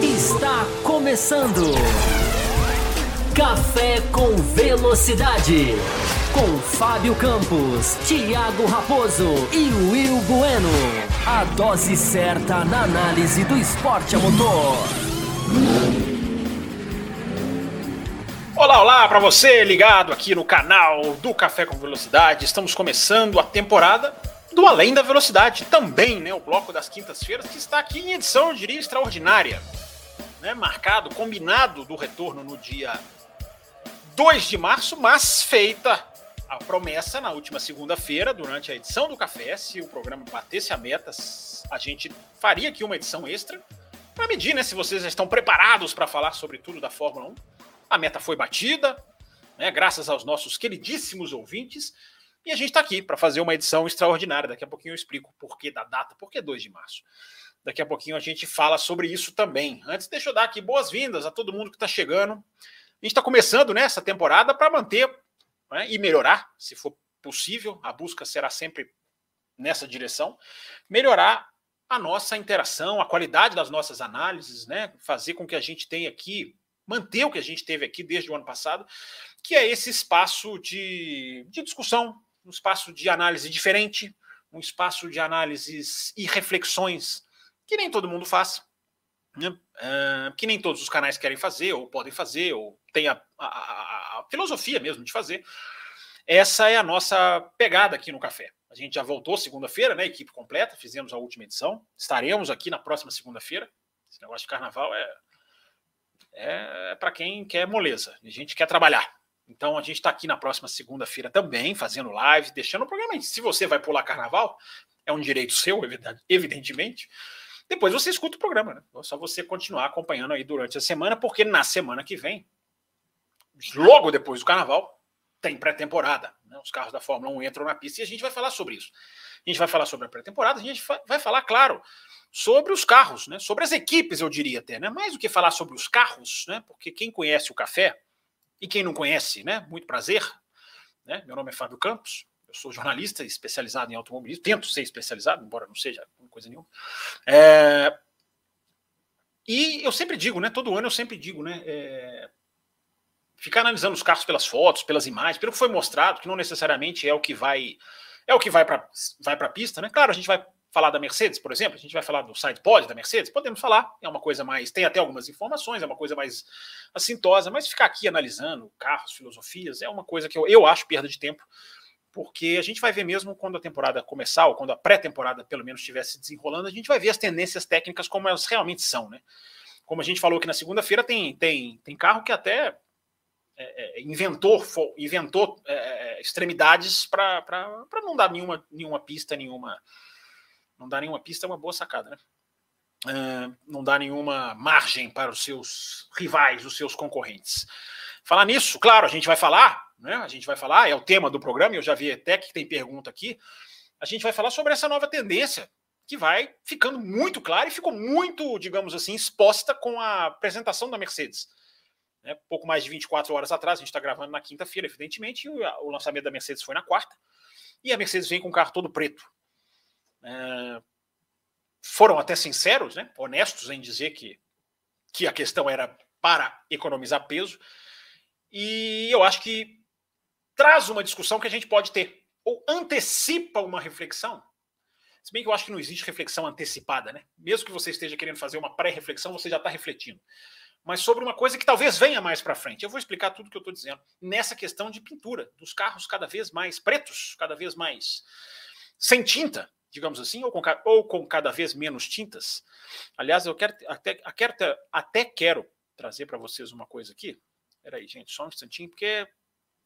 Está começando. Café com Velocidade. Com Fábio Campos, Thiago Raposo e Will Bueno. A dose certa na análise do esporte a motor. Olá, olá para você ligado aqui no canal do Café com Velocidade. Estamos começando a temporada do Além da Velocidade, também, né, o bloco das quintas-feiras que está aqui em edição, eu diria, extraordinária, né, marcado, combinado do retorno no dia 2 de março, mas feita a promessa na última segunda-feira, durante a edição do Café, se o programa batesse a meta, a gente faria aqui uma edição extra para medir, né, se vocês estão preparados para falar sobre tudo da Fórmula 1. A meta foi batida, né, graças aos nossos queridíssimos ouvintes. E a gente está aqui para fazer uma edição extraordinária. Daqui a pouquinho eu explico o porquê da data, porque 2 de março. Daqui a pouquinho a gente fala sobre isso também. Antes, deixa eu dar aqui boas-vindas a todo mundo que está chegando. A gente está começando né, essa temporada para manter né, e melhorar, se for possível. A busca será sempre nessa direção. Melhorar a nossa interação, a qualidade das nossas análises, né? Fazer com que a gente tenha aqui, manter o que a gente teve aqui desde o ano passado, que é esse espaço de, de discussão, um espaço de análise diferente, um espaço de análises e reflexões que nem todo mundo faz, né? uh, que nem todos os canais querem fazer, ou podem fazer, ou tem a, a, a, filosofia mesmo de fazer. Essa é a nossa pegada aqui no café. A gente já voltou segunda-feira, né? Equipe completa, fizemos a última edição. Estaremos aqui na próxima segunda-feira. Esse negócio de carnaval é, é, é para quem quer moleza. A gente quer trabalhar. Então a gente está aqui na próxima segunda-feira também, fazendo live, deixando o programa. Se você vai pular carnaval, é um direito seu, evidentemente. Depois você escuta o programa, né? É só você continuar acompanhando aí durante a semana, porque na semana que vem, logo depois do carnaval, tem pré-temporada. Né? Os carros da Fórmula 1 entram na pista e a gente vai falar sobre isso. A gente vai falar sobre a pré-temporada, a gente vai falar, claro, sobre os carros, né? sobre as equipes, eu diria até. Né? Mais do que falar sobre os carros, né? porque quem conhece o café e quem não conhece, né? Muito prazer. Né? Meu nome é Fábio Campos. Eu sou jornalista especializado em automobilismo. Tento ser especializado, embora não seja coisa nenhuma. É... E eu sempre digo, né? Todo ano eu sempre digo, né? É... Ficar analisando os carros pelas fotos, pelas imagens, pelo que foi mostrado, que não necessariamente é o que vai é o que vai para vai a pista, né? Claro, a gente vai falar da Mercedes, por exemplo, a gente vai falar do side pod da Mercedes, podemos falar, é uma coisa mais, tem até algumas informações, é uma coisa mais assintosa, mas ficar aqui analisando carros, filosofias, é uma coisa que eu, eu acho perda de tempo, porque a gente vai ver mesmo quando a temporada começar, ou quando a pré-temporada pelo menos estivesse desenrolando, a gente vai ver as tendências técnicas como elas realmente são, né? Como a gente falou que na segunda-feira tem, tem, tem carro que até é, é inventou, inventou é, é extremidades para não dar nenhuma, nenhuma pista, nenhuma não dá nenhuma pista, é uma boa sacada, né? Uh, não dá nenhuma margem para os seus rivais, os seus concorrentes. Falar nisso, claro, a gente vai falar, né? A gente vai falar, é o tema do programa, eu já vi até que tem pergunta aqui. A gente vai falar sobre essa nova tendência que vai ficando muito clara e ficou muito, digamos assim, exposta com a apresentação da Mercedes. Né? Pouco mais de 24 horas atrás, a gente está gravando na quinta-feira, evidentemente, e o, lançamento da Mercedes foi na quarta. E a Mercedes vem com um carro todo preto, é, foram até sinceros, né, honestos em dizer que, que a questão era para economizar peso. E eu acho que traz uma discussão que a gente pode ter, ou antecipa uma reflexão. Se bem que eu acho que não existe reflexão antecipada, né? Mesmo que você esteja querendo fazer uma pré-reflexão, você já está refletindo. Mas sobre uma coisa que talvez venha mais para frente. Eu vou explicar tudo o que eu estou dizendo nessa questão de pintura, dos carros cada vez mais pretos, cada vez mais sem tinta, digamos assim, ou com, ou com cada vez menos tintas. Aliás, eu quero até, quero, até quero trazer para vocês uma coisa aqui. Peraí, gente, só um instantinho, porque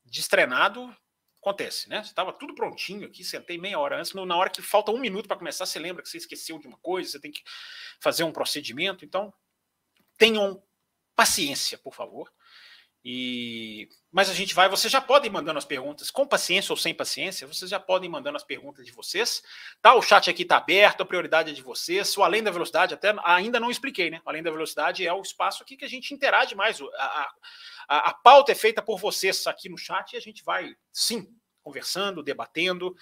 destrenado acontece, né? Estava tudo prontinho aqui, sentei meia hora antes, na hora que falta um minuto para começar, você lembra que você esqueceu de uma coisa, você tem que fazer um procedimento, então tenham paciência, por favor. E mas a gente vai, vocês já podem mandando as perguntas com paciência ou sem paciência, vocês já podem mandando as perguntas de vocês. Tá, o chat aqui tá aberto, a prioridade é de vocês. O além da velocidade até ainda não expliquei, né? O além da velocidade é o espaço aqui que a gente interage mais. A, a, a pauta é feita por vocês aqui no chat e a gente vai sim conversando, debatendo.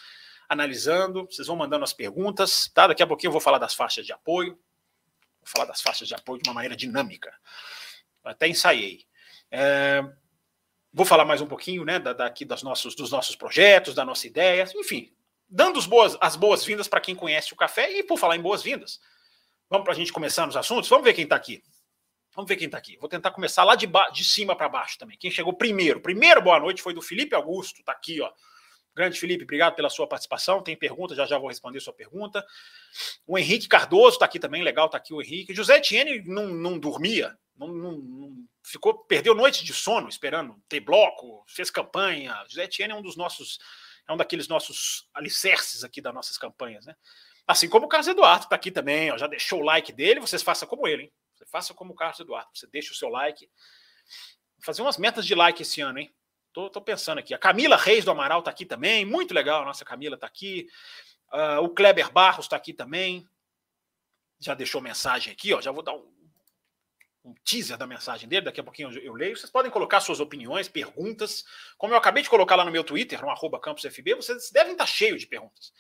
analisando, vocês vão mandando as perguntas, tá? Daqui a pouquinho eu vou falar das faixas de apoio, vou falar das faixas de apoio de uma maneira dinâmica. Até ensaiei. É, vou falar mais um pouquinho, né, daqui das nossos, dos nossos projetos, da nossa ideia, enfim, dando as boas, as boas-vindas para quem conhece o café e por falar em boas-vindas. Vamos para a gente começar nos assuntos? Vamos ver quem está aqui. Vamos ver quem está aqui. Vou tentar começar lá de, de cima para baixo também. Quem chegou primeiro? Primeiro boa noite foi do Felipe Augusto, está aqui, ó. Grande Felipe, obrigado pela sua participação. Tem pergunta, já já vou responder sua pergunta. O Henrique Cardoso está aqui também, legal, está aqui o Henrique. José Etienne não, não dormia, não, não, não, ficou, perdeu noites de sono esperando ter bloco, fez campanha. José Etienne é um dos nossos, é um daqueles nossos alicerces aqui das nossas campanhas, né? Assim como o Carlos Eduardo está aqui também, ó, já deixou o like dele, vocês façam como ele, hein? Você faça como o Carlos Eduardo, você deixa o seu like. Vou fazer umas metas de like esse ano, hein? Tô, tô, pensando aqui. A Camila Reis do Amaral está aqui também, muito legal. A nossa Camila está aqui. Uh, o Kleber Barros está aqui também. Já deixou mensagem aqui, ó. Já vou dar um, um teaser da mensagem dele, daqui a pouquinho eu, eu, leio. Vocês podem colocar suas opiniões, perguntas. Como eu acabei de colocar lá no meu Twitter, no arroba campusfb, vocês devem estar cheios de perguntas.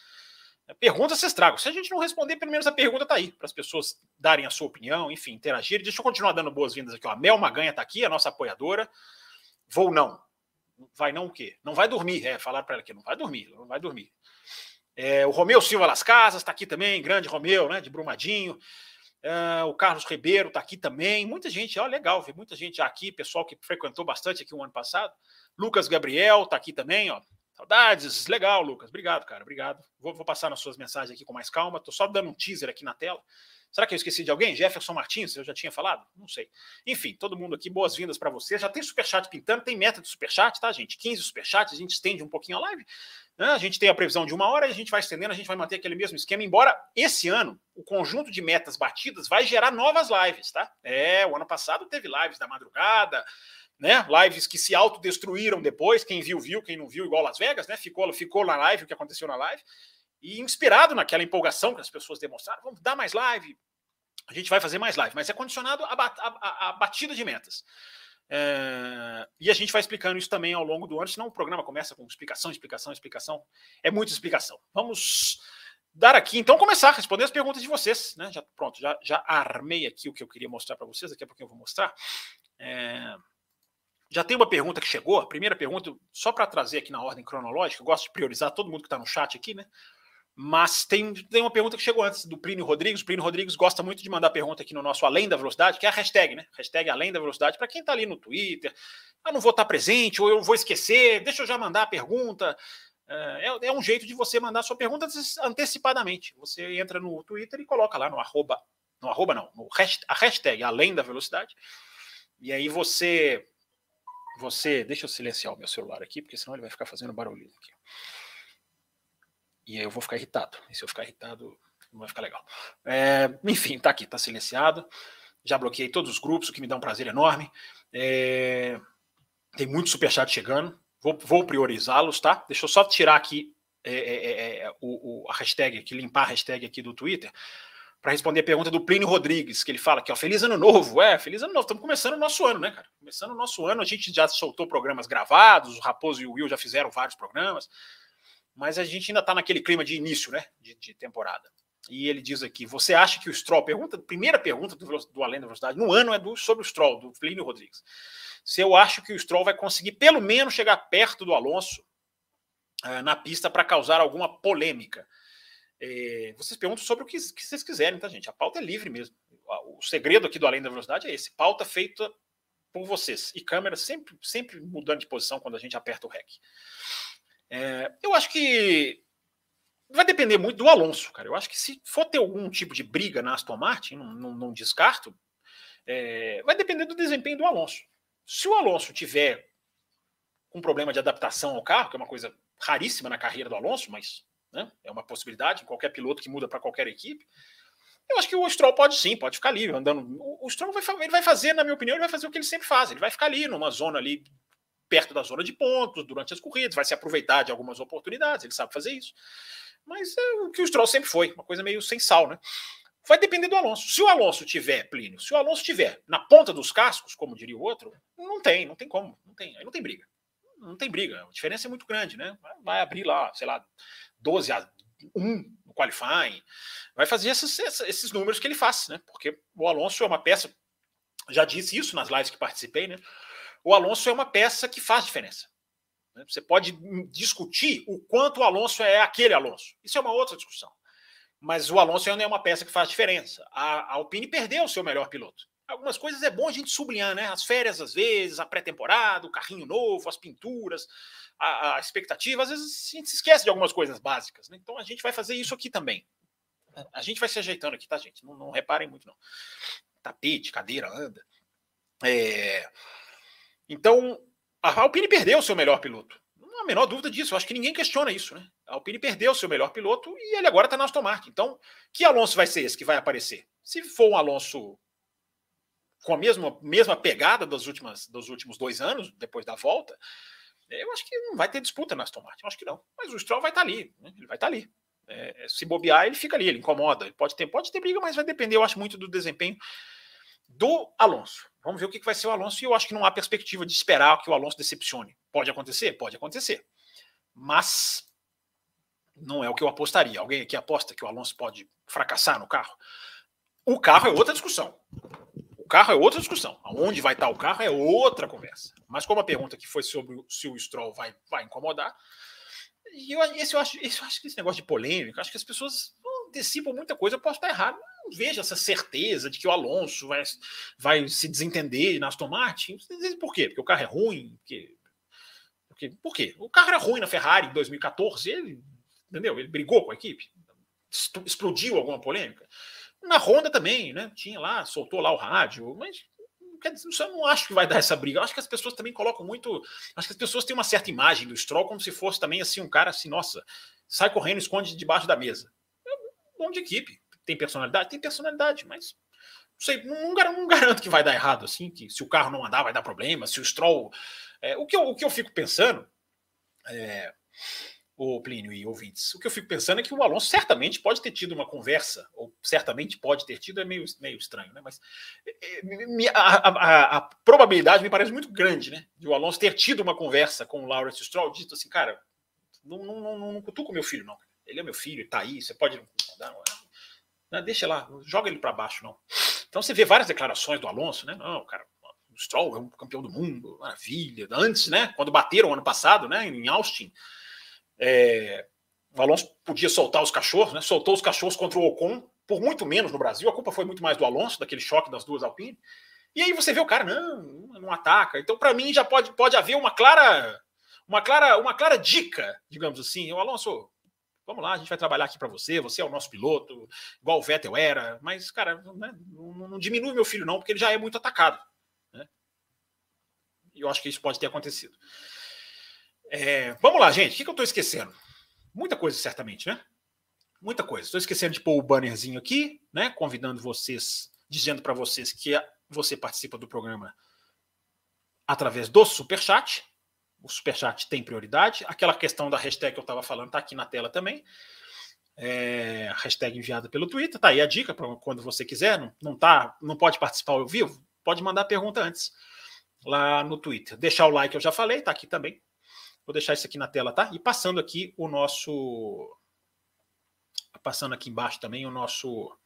Perguntas vocês tragam. Se a gente não responder, pelo menos a pergunta está aí, para as pessoas darem a sua opinião, enfim, interagir. Deixa eu continuar dando boas-vindas aqui. Ó. A Mel Maganha está aqui, a nossa apoiadora. Vou não. Vai não o quê? Não vai dormir. É, falar para ela que não vai dormir, não vai dormir. É, o Romeu Silva Las Casas está aqui também, grande Romeu, né, de Brumadinho. É, o Carlos Ribeiro está aqui também. Muita gente, ó, legal, vi muita gente aqui, pessoal que frequentou bastante aqui o um ano passado. Lucas Gabriel está aqui também, ó. Saudades, legal, Lucas. Obrigado, cara, obrigado. Vou, vou passar nas suas mensagens aqui com mais calma. Estou só dando um teaser aqui na tela. Será que eu esqueci de alguém? Jefferson Martins, eu já tinha falado? Não sei. Enfim, todo mundo aqui, boas-vindas para você. Já tem superchat pintando, tem meta de superchat, tá, gente? 15 superchats, a gente estende um pouquinho a live. Né? A gente tem a previsão de uma hora e a gente vai estendendo, a gente vai manter aquele mesmo esquema, embora esse ano o conjunto de metas batidas vai gerar novas lives, tá? É, o ano passado teve lives da madrugada, né? Lives que se autodestruíram depois, quem viu, viu, quem não viu, igual Las Vegas, né? Ficou, ficou na live o que aconteceu na live. E inspirado naquela empolgação que as pessoas demonstraram, vamos dar mais live, a gente vai fazer mais live, mas é condicionado à, batida de metas. É, e a gente vai explicando isso também ao longo do ano, senão o programa começa com explicação, explicação, explicação. É muita explicação. Vamos dar aqui, então, começar a responder as perguntas de vocês. Né? Já, pronto, já, já armei aqui o que eu queria mostrar para vocês, daqui a pouquinho eu vou mostrar. É, já tem uma pergunta que chegou, a primeira pergunta, só para trazer aqui na ordem cronológica, eu gosto de priorizar todo mundo que está no chat aqui, né? Mas tem, tem uma pergunta que chegou antes do Plínio Rodrigues. O Plínio Rodrigues gosta muito de mandar pergunta aqui no nosso Além da Velocidade, que é a hashtag, né? Hashtag Além da Velocidade, para quem está ali no Twitter. Ah, não vou estar tá presente, ou eu vou esquecer, deixa eu já mandar a pergunta. É, é, é um jeito de você mandar sua pergunta antecipadamente. Você entra no Twitter e coloca lá no arroba, no arroba não, no hashtag, a hashtag Além da Velocidade. E aí você, você, deixa eu silenciar o meu celular aqui, porque senão ele vai ficar fazendo barulhinho aqui. E aí eu vou ficar irritado. E se eu ficar irritado, não vai ficar legal. É, enfim, tá aqui, tá silenciado. Já bloqueei todos os grupos, o que me dá um prazer enorme. É, tem muito superchat chegando. Vou, vou priorizá-los, tá? Deixa eu só tirar aqui é, é, é, é o, o, a hashtag aqui, limpar a hashtag aqui do Twitter, para responder a pergunta do Plínio Rodrigues, que ele fala aqui, ó, feliz ano novo. É, feliz ano novo. Estamos começando o nosso ano, né, cara? Começando o nosso ano, a gente já soltou programas gravados, o Raposo e o Will já fizeram vários programas mas a gente ainda está naquele clima de início, né, de, de, temporada. E ele diz aqui: você acha que o Stroll, pergunta, primeira pergunta do, do Além da Velocidade no ano é do, sobre o Stroll, do Plínio Rodrigues. Se eu acho que o Stroll vai conseguir pelo menos chegar perto do Alonso uh, na pista para causar alguma polêmica. É, vocês perguntam sobre o que, que, vocês quiserem, tá, gente? A pauta é livre mesmo. O segredo aqui do Além da Velocidade é esse: pauta feita por vocês. E câmera sempre, sempre mudando de posição quando a gente aperta o REC. É, eu acho que vai depender muito do Alonso, cara. Eu acho que se for ter algum tipo de briga na Aston Martin, não, não, não descarto, é, vai depender do desempenho do Alonso. Se o Alonso tiver um problema de adaptação ao carro, que é uma coisa raríssima na carreira do Alonso, mas né, é uma possibilidade qualquer piloto que muda para qualquer equipe. Eu acho que o Stroll pode sim, pode ficar ali andando. O, o Stroll vai, ele vai fazer, na minha opinião, ele vai fazer o que ele sempre faz. Ele vai ficar ali numa zona ali perto da zona de pontos durante as corridas, vai se aproveitar de algumas oportunidades, ele sabe fazer isso. Mas é o que o Stroll sempre foi, uma coisa meio sem sal, né? Vai depender do Alonso. Se o Alonso tiver, Plínio, se o Alonso tiver na ponta dos cascos, como diria o outro, não tem, não tem como, não tem, aí não tem briga. Não tem briga, a diferença é muito grande, né? Vai abrir lá, sei lá, 12 a 1 no qualifying, vai fazer esses, esses números que ele faz, né? Porque o Alonso é uma peça, já disse isso nas lives que participei, né? O Alonso é uma peça que faz diferença. Né? Você pode discutir o quanto o Alonso é aquele Alonso. Isso é uma outra discussão. Mas o Alonso ainda é uma peça que faz diferença. A, Alpine perdeu o seu melhor piloto. Algumas coisas é bom a gente sublinhar, né? As férias, às vezes, a pré-temporada, o carrinho novo, as pinturas, a, a, expectativa. Às vezes a gente se esquece de algumas coisas básicas. Né? Então a gente vai fazer isso aqui também. A gente vai se ajeitando aqui, tá, gente? Não, não reparem muito, não. Tapete, cadeira, anda. É... Então, a Alpine perdeu o seu melhor piloto. Não há a menor dúvida disso. Eu acho que ninguém questiona isso, né? A Alpine perdeu o seu melhor piloto e ele agora está na Aston Martin. Então, que Alonso vai ser esse que vai aparecer? Se for um Alonso com a mesma, mesma pegada das últimas, dos últimos dois anos, depois da volta, eu acho que não vai ter disputa na Aston Martin. Eu acho que não. Mas o Stroll vai estar tá ali. Né? Ele vai estar tá ali. É, se bobear, ele fica ali, ele incomoda. Ele pode ter, pode ter briga, mas vai depender, eu acho, muito do desempenho do Alonso. Vamos ver o que vai ser o Alonso. E eu acho que não há perspectiva de esperar que o Alonso decepcione. Pode acontecer? Pode acontecer. Mas não é o que eu apostaria. Alguém aqui aposta que o Alonso pode fracassar no carro? O carro é outra discussão. O carro é outra discussão. Aonde vai estar o carro é outra conversa. Mas como a pergunta que foi sobre se o Stroll vai, vai incomodar, eu, esse, eu, acho, esse, eu acho que esse negócio de polêmica, acho que as pessoas antecipam muita coisa, eu posso estar errado. Não vejo essa certeza de que o Alonso vai, vai se desentender na Aston Martin. Por quê? Porque o carro é ruim? Porque, porque, por quê? O carro era ruim na Ferrari em 2014, ele, entendeu? Ele brigou com a equipe, explodiu alguma polêmica. Na Honda também, né? Tinha lá, soltou lá o rádio, mas eu não acho que vai dar essa briga. Eu acho que as pessoas também colocam muito. Acho que as pessoas têm uma certa imagem do Stroll como se fosse também assim um cara assim, nossa, sai correndo, esconde debaixo da mesa. É um bom de equipe. Tem personalidade? Tem personalidade, mas não sei, não, não, garanto que vai dar errado assim, que se o carro não andar vai dar problema, se o Stroll. É, o, que eu, o que eu fico pensando é, o Plínio e ouvintes. O que eu fico pensando é que o Alonso certamente pode ter tido uma conversa, ou certamente pode ter tido, é meio, meio estranho, né? Mas é, é, a, a, a, probabilidade me parece muito grande, né? De o Alonso ter tido uma conversa com o Lawrence Stroll, dito assim, cara, não, não, não, não cutuca o meu filho, não. Ele é meu filho, tá aí, você pode não, não, deixa lá, joga ele para baixo, não. Então você vê várias declarações do Alonso, né? Não, cara, o Stroll é um campeão do mundo, maravilha. Antes, né? Quando bateram ano passado, né? Em Austin, é, o Alonso podia soltar os cachorros, né? Soltou os cachorros contra o Ocon, por muito menos no Brasil. A culpa foi muito mais do Alonso, daquele choque das duas Alpine. E aí você vê o cara, não, não ataca. Então, para mim, já pode, pode haver uma clara, uma clara, uma clara dica, digamos assim. O Alonso, vamos lá, a gente vai trabalhar aqui para você. Você é o nosso piloto, igual o Vettel era. Mas, cara, né, não, não, diminui meu filho, não, porque ele já é muito atacado. Né? E eu acho que isso pode ter acontecido. É, vamos lá, gente. O que, que eu estou esquecendo? Muita coisa, certamente, né? Muita coisa. Estou esquecendo de pôr o bannerzinho aqui, né? Convidando vocês, dizendo para vocês que você participa do programa através do Superchat. O Superchat tem prioridade. Aquela questão da hashtag que eu estava falando está aqui na tela também. É, hashtag enviada pelo Twitter. Tá aí a dica para quando você quiser. Não, não, tá, não pode participar ao vivo? Pode mandar pergunta antes lá no Twitter. Deixar o like, eu já falei, tá aqui também. Vou deixar isso aqui na tela, tá? E passando aqui o nosso. Passando aqui embaixo também o nosso.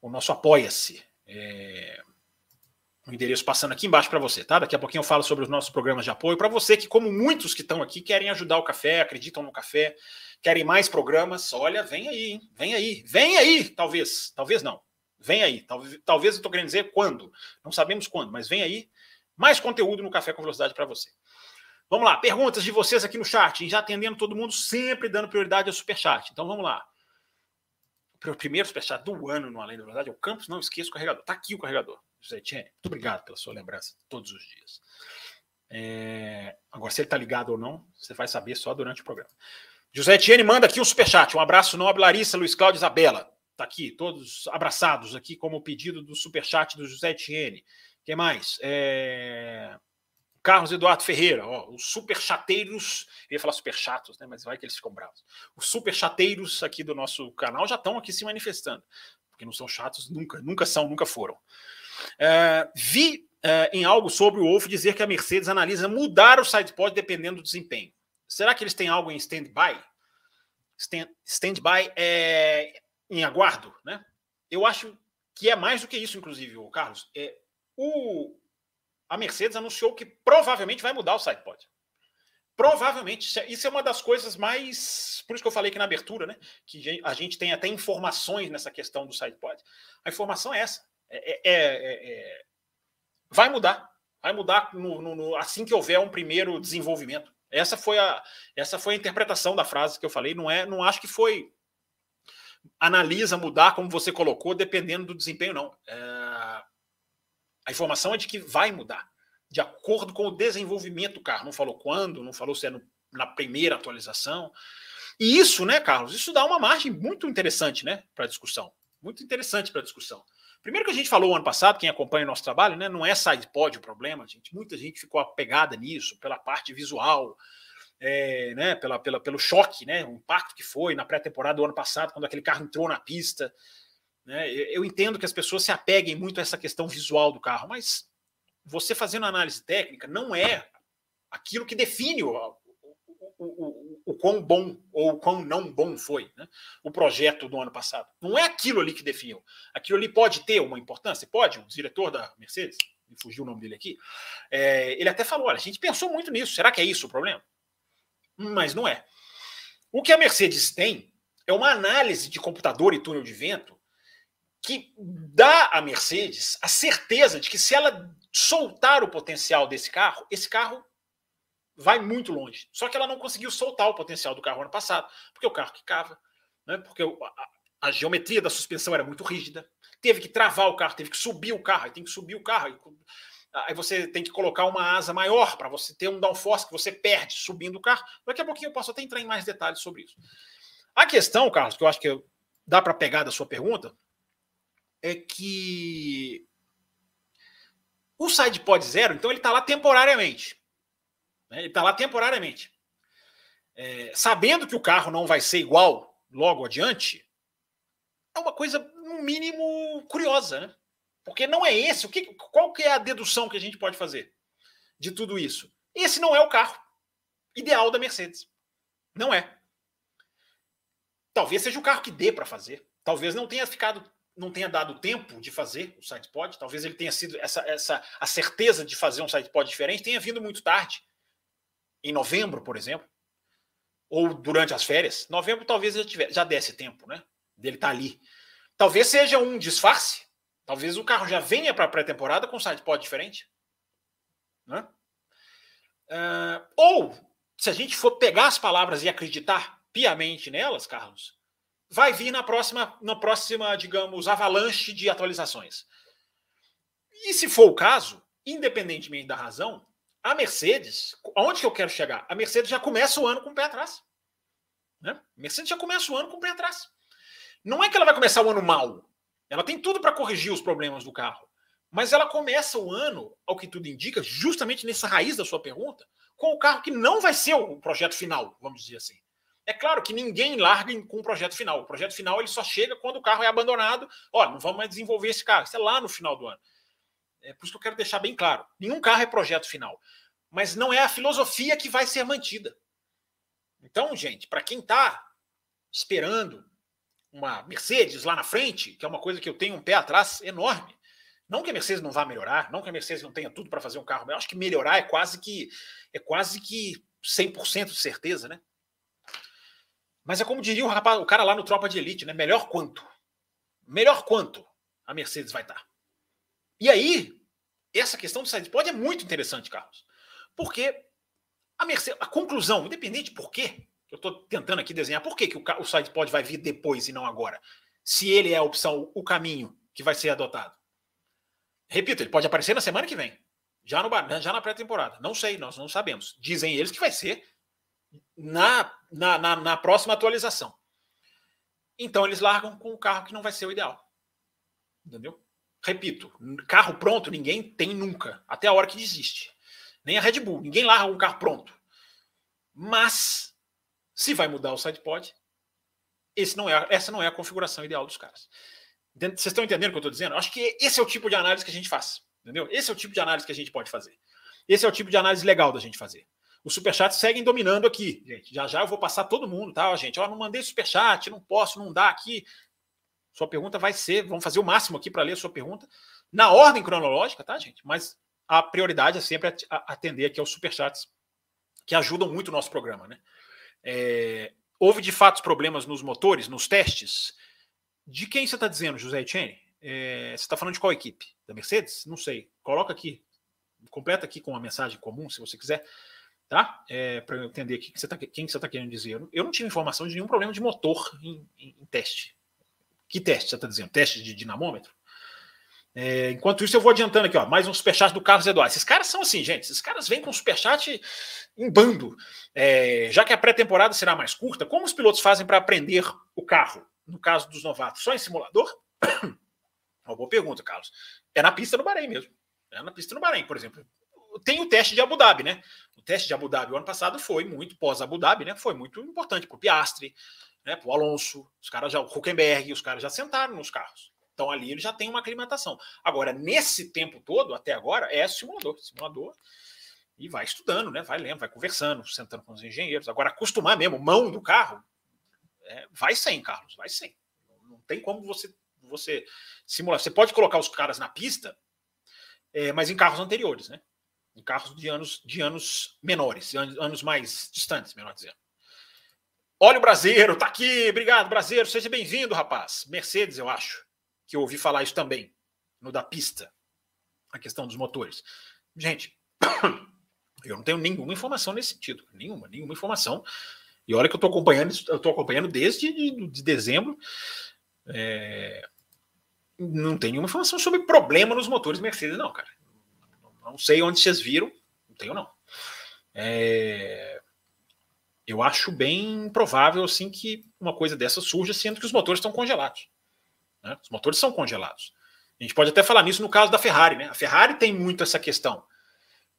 O nosso Apoia-se. É, o endereço passando aqui embaixo para você, tá? Daqui a pouquinho eu falo sobre os nossos programas de apoio. Para você que, como muitos que estão aqui, querem ajudar o café, acreditam no café, querem mais programas, olha, vem aí, hein? vem aí, vem aí, talvez, talvez não. Vem aí, talvez, talvez eu estou querendo dizer quando, não sabemos quando, mas vem aí mais conteúdo no Café com Velocidade para você. Vamos lá, perguntas de vocês aqui no chat, já atendendo todo mundo, sempre dando prioridade ao superchat. Então vamos lá. O primeiro superchat do ano no Além da Verdade é o Campos, não esqueça o carregador. Está aqui o carregador, José Etienne. Muito obrigado pela sua lembrança todos os dias. É... Agora, se ele está ligado ou não, você vai saber só durante o programa. José Etienne manda aqui um superchat. Um abraço nobre, Larissa, Luiz Cláudio Isabela. Está aqui, todos abraçados aqui, como pedido do superchat do José Etienne. Quem mais? É... Carlos Eduardo Ferreira, ó, os super chateiros, eu ia falar super chatos, né, mas vai que eles ficam bravos. Os super chateiros aqui do nosso canal já estão aqui se manifestando, porque não são chatos nunca, nunca são, nunca foram. É, vi é, em algo sobre o Wolf dizer que a Mercedes analisa mudar o sidepod dependendo do desempenho. Será que eles têm algo em stand-by? stand-by é, em aguardo, né? Eu acho que é mais do que isso, inclusive, o Carlos. É, o, a Mercedes anunciou que provavelmente vai mudar o sidepod. Provavelmente, isso é uma das coisas mais. Por isso que eu falei aqui na abertura, né? Que a gente tem até informações nessa questão do sidepod. A informação é essa. É, é, é, é vai mudar. Vai mudar no, no, no, assim que houver um primeiro desenvolvimento. Essa foi a, essa foi a interpretação da frase que eu falei. Não é, não acho que foi analisa mudar como você colocou, dependendo do desempenho, não. É, a informação é de que vai mudar, de acordo com o desenvolvimento do. Não falou quando, não falou se é no, na primeira atualização. E isso, né, Carlos, isso dá uma margem muito interessante, né, para discussão. Muito interessante para discussão. Primeiro que a gente falou ano passado, quem acompanha o nosso trabalho, né, não é sidepod o problema, gente. Muita gente ficou apegada nisso, pela parte visual, é, né, pela, pela, pelo choque, né, o impacto que foi na pré-temporada do ano passado, quando aquele carro entrou na pista. Né, eu entendo que as pessoas se apeguem muito a essa questão visual do carro, mas você fazendo análise técnica não é aquilo que define o, quão bom ou quão não bom foi né? o projeto do ano passado. Não é aquilo ali que definiu. Aquilo ali pode ter uma importância? Pode. O diretor da Mercedes, me fugiu o nome dele aqui, é, ele até falou: olha, a gente pensou muito nisso. Será que é isso o problema? Mas não é. O que a Mercedes tem é uma análise de computador e túnel de vento que dá à Mercedes a certeza de que se ela soltar o potencial desse carro, esse carro vai muito longe. Só que ela não conseguiu soltar o potencial do carro ano passado, porque o carro quicava, né? porque a, a, geometria da suspensão era muito rígida, teve que travar o carro, teve que subir o carro, aí tem que subir o carro, aí você tem que colocar uma asa maior para você ter um downforce que você perde subindo o carro. Daqui a pouquinho eu posso até entrar em mais detalhes sobre isso. A questão, Carlos, que eu acho que dá para pegar da sua pergunta, é que o SidePod Zero, então ele está lá temporariamente. Né? Ele está lá temporariamente. É, sabendo que o carro não vai ser igual logo adiante, é uma coisa, no mínimo, curiosa, né? Porque não é esse. O que, qual que é a dedução que a gente pode fazer de tudo isso? Esse não é o carro ideal da Mercedes. Não é. Talvez seja o carro que dê para fazer. Talvez não tenha ficado, não tenha dado tempo de fazer o sidepod. Talvez ele tenha sido essa, essa a certeza de fazer um sidepod diferente tenha vindo muito tarde em novembro, por exemplo, ou durante as férias. Novembro talvez já, tiver, já desse tempo, né? Dele estar tá ali. Talvez seja um disfarce. Talvez o carro já venha para a pré-temporada com um sidepod diferente. Né? Uh, ou, se a gente for pegar as palavras e acreditar piamente nelas, Carlos, vai vir na próxima, na próxima, digamos, avalanche de atualizações. E se for o caso, independentemente da razão, a Mercedes, aonde que eu quero chegar? A Mercedes já começa o ano com o pé atrás. Né? A Mercedes já começa o ano com o pé atrás. Não é que ela vai começar o ano mal. Ela tem tudo para corrigir os problemas do carro. Mas ela começa o ano, ao que tudo indica, justamente nessa raiz da sua pergunta, com o carro que não vai ser o projeto final, vamos dizer assim. É claro que ninguém larga com o projeto final. O projeto final ele só chega quando o carro é abandonado. Olha, não vamos mais desenvolver esse carro. Isso é lá no final do ano. É por isso que eu quero deixar bem claro: nenhum carro é projeto final, mas não é a filosofia que vai ser mantida. Então, gente, para quem está esperando uma Mercedes lá na frente, que é uma coisa que eu tenho um pé atrás enorme. Não que a Mercedes não vá melhorar, não que a Mercedes não tenha tudo para fazer um carro, eu acho que melhorar é quase que é quase que 100% de certeza, né? Mas é como diria o rapaz, o cara lá no Tropa de Elite, né? Melhor quanto? Melhor quanto a Mercedes vai estar? E aí, essa questão do sidepod é muito interessante, Carlos. Porque a, Mercedes, a conclusão, independente por quê, eu estou tentando aqui desenhar, por que, que o, o sidepod vai vir depois e não agora? Se ele é a opção, o caminho que vai ser adotado. Repito, ele pode aparecer na semana que vem, já, no, já na pré-temporada. Não sei, nós não sabemos. Dizem eles que vai ser na, na, na, na próxima atualização. Então eles largam com o carro que não vai ser o ideal. Entendeu? Repito, carro pronto ninguém tem nunca, até a hora que desiste. Nem a Red Bull, ninguém larga um carro pronto. Mas, se vai mudar o sidepod, esse não é, essa não é a configuração ideal dos caras. Vocês estão entendendo o que eu estou dizendo? Acho que esse é o tipo de análise que a gente faz. Entendeu? Esse é o tipo de análise que a gente pode fazer. Esse é o tipo de análise legal da gente fazer. Os superchats seguem dominando aqui, gente. Já já eu vou passar todo mundo, tá, gente? Ó, não mandei superchat, não posso, não dá aqui. Sua pergunta vai ser, vamos fazer o máximo aqui para ler a sua pergunta na ordem cronológica, tá, gente? Mas a prioridade é sempre atender aqui aos superchats que ajudam muito o nosso programa, né? É, houve de fato problemas nos motores, nos testes. De quem você está dizendo, José Etienne? É, você está falando de qual equipe? Da Mercedes? Não sei. Coloca aqui, completa aqui com uma mensagem comum, se você quiser tá? É, para eu entender que você tá, quem você está querendo dizer. Eu não tive informação de nenhum problema de motor em, em, em teste. Que teste você está dizendo? Teste de dinamômetro? É, enquanto isso, eu vou adiantando aqui, ó, mais um superchat do Carlos Eduardo. Esses caras são assim, gente. Esses caras vêm com superchat em bando. É, já que a pré-temporada será mais curta, como os pilotos fazem para aprender o carro? No caso dos novatos, só em simulador? Uma boa pergunta, Carlos. É na pista no Bahrein mesmo. É na pista no Bahrein, por exemplo tem o teste de Abu Dhabi, né? O teste de Abu Dhabi o ano passado foi muito pós Abu Dhabi, né? Foi muito importante para o Piastri, né? Para o Alonso, os caras já, o Huckenberg, os caras já sentaram nos carros. Então ali ele já tem uma aclimatação. Agora, nesse tempo todo, até agora, é simulador. Simulador. E vai estudando, né? Vai lendo, vai conversando, sentando com os engenheiros. Agora, acostumar mesmo, mão do carro, é, vai sem, Carlos, vai sem. Não tem como você, você simular. Você pode colocar os caras na pista, é, mas em carros anteriores, né? em carros de anos, de anos menores, anos mais distantes, melhor dizendo. Olha o Brasileiro, tá aqui, obrigado, Brasileiro, seja bem-vindo, rapaz. Mercedes, eu acho, que eu ouvi falar isso também, no da pista, a questão dos motores. Gente, eu não tenho nenhuma informação nesse sentido, nenhuma, nenhuma informação. E olha que eu estou acompanhando, eu tô acompanhando desde de, de dezembro. É, não tem nenhuma informação sobre problema nos motores Mercedes, não, cara. Não sei onde vocês viram, não tenho não. É... Eu acho bem provável assim que uma coisa dessa surja, sendo que os motores estão congelados. Né? Os motores são congelados. A gente pode até falar nisso no caso da Ferrari, né? A Ferrari tem muito essa questão.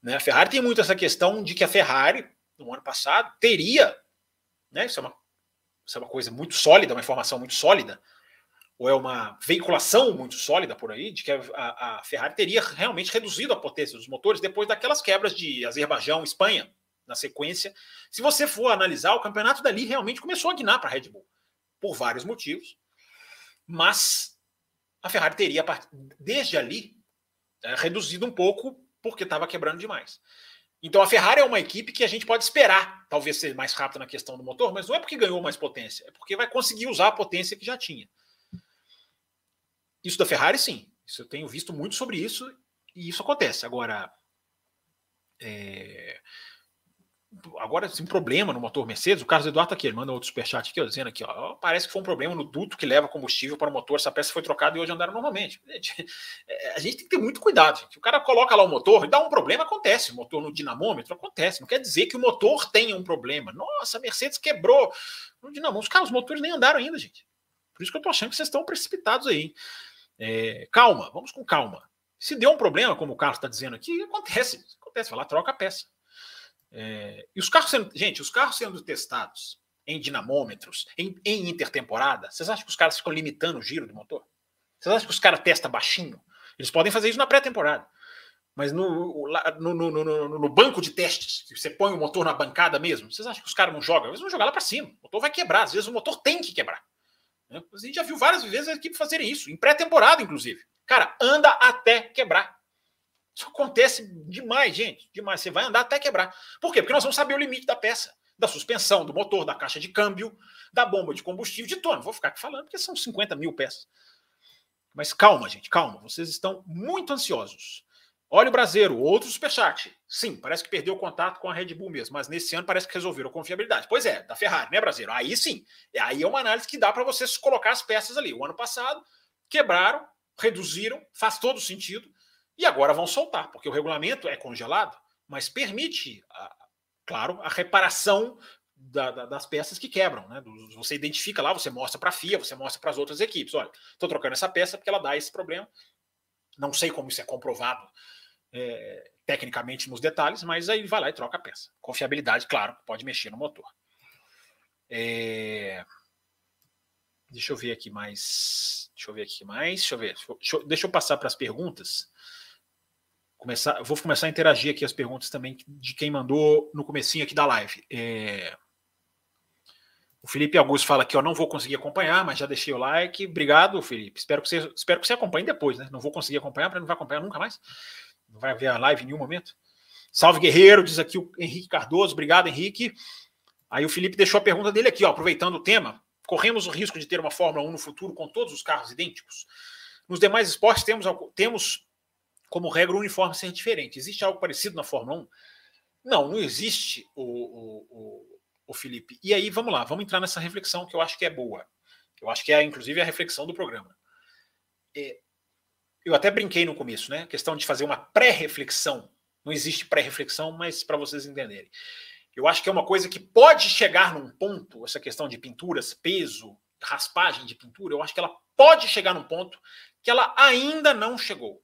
Né? A Ferrari tem muito essa questão de que a Ferrari, no ano passado, teria, né? Isso é uma, isso é uma coisa muito sólida, uma informação muito sólida, ou é uma veiculação muito sólida por aí, de que a, a, Ferrari teria realmente reduzido a potência dos motores depois daquelas quebras de Azerbaijão, Espanha, na sequência. Se você for analisar, o campeonato dali realmente começou a guinar para a Red Bull, por vários motivos, mas a Ferrari teria, desde ali, é, reduzido um pouco porque estava quebrando demais. Então a Ferrari é uma equipe que a gente pode esperar, talvez ser mais rápida na questão do motor, mas não é porque ganhou mais potência, é porque vai conseguir usar a potência que já tinha. Isso da Ferrari, sim. Isso eu tenho visto muito sobre isso e isso acontece. Agora, é... agora um problema no motor Mercedes. O Carlos Eduardo tá aqui, ele manda outro superchat aqui, ó, dizendo aqui, ó, parece que foi um problema no duto que leva combustível para o motor. Essa peça foi trocada e hoje andaram normalmente. É, a gente tem que ter muito cuidado. Gente. O cara coloca lá o motor e dá um problema, acontece. O motor no dinamômetro acontece. Não quer dizer que o motor tenha um problema. Nossa, a Mercedes quebrou no dinamômetro. Os caras, os motores nem andaram ainda, gente. Por isso que eu tô achando que vocês estão precipitados aí. É, calma, vamos com calma. Se deu um problema, como o Carlos está dizendo aqui, acontece. Acontece, vai lá, troca a peça. É, e os carros sendo. Gente, os carros sendo testados em dinamômetros, em, em intertemporada, vocês acham que os caras ficam limitando o giro do motor? Vocês acham que os caras testam baixinho? Eles podem fazer isso na pré-temporada. Mas no, no, no, no, banco de testes, que você põe o motor na bancada mesmo, vocês acham que os caras não jogam? Eles vão jogar lá para cima. O motor vai quebrar. Às vezes o motor tem que quebrar. Né? A gente já viu várias vezes a equipe fazerem isso, em pré-temporada, inclusive. Cara, anda até quebrar. Isso acontece demais, gente. Demais. Você vai andar até quebrar. Por quê? Porque nós vamos saber o limite da peça, da suspensão, do motor, da caixa de câmbio, da bomba de combustível, de. Não vou ficar aqui falando, porque são 50 mil peças. Mas calma, gente, calma. Vocês estão muito ansiosos. Olha o Brasileiro, outro superchat. Sim, parece que perdeu o contato com a Red Bull mesmo, mas nesse ano parece que resolveram a confiabilidade. Pois é, da Ferrari, né, Brasileiro? Aí sim. Aí é uma análise que dá para vocês colocar as peças ali. O ano passado quebraram, reduziram, faz todo sentido, e agora vão soltar, porque o regulamento é congelado, mas permite, claro, a reparação da, da, das peças que quebram. Né? Você identifica lá, você mostra para a FIA, você mostra para as outras equipes. Olha, estou trocando essa peça porque ela dá esse problema. Não sei como isso é comprovado é, tecnicamente nos detalhes, mas aí vai lá e troca a peça. Confiabilidade, claro, pode mexer no motor. É... Deixa eu ver aqui mais. Deixa eu ver aqui mais. Deixa eu ver. Deixa eu, deixa eu passar para as perguntas. Começar, vou começar a interagir aqui as perguntas também de quem mandou no comecinho aqui da live. É, o Felipe Augusto fala que eu não vou conseguir acompanhar, mas já deixei o like. Obrigado, Felipe. Espero que você, espero que você acompanhe depois, né? Não vou conseguir acompanhar, para não vai acompanhar nunca mais. Não vai ver a live em nenhum momento. Salve Guerreiro, diz aqui o Henrique Cardoso. Obrigado, Henrique. Aí o Felipe deixou a pergunta dele aqui, ó, aproveitando o tema. Corremos o risco de ter uma Fórmula 1 no futuro com todos os carros idênticos? Nos demais esportes temos, temos como regra uniforme ser diferente. Existe algo parecido na Fórmula 1? Não, não existe o, o, o, o Felipe. E aí, vamos lá, vamos entrar nessa reflexão que eu acho que é boa. Eu acho que é, inclusive, a reflexão do programa. É, eu até brinquei no começo, né? A questão de fazer uma pré-reflexão. Não existe pré-reflexão, mas para vocês entenderem. Eu acho que é uma coisa que pode chegar num ponto, essa questão de pinturas, peso, raspagem de pintura, eu acho que ela pode chegar num ponto que ela ainda não chegou.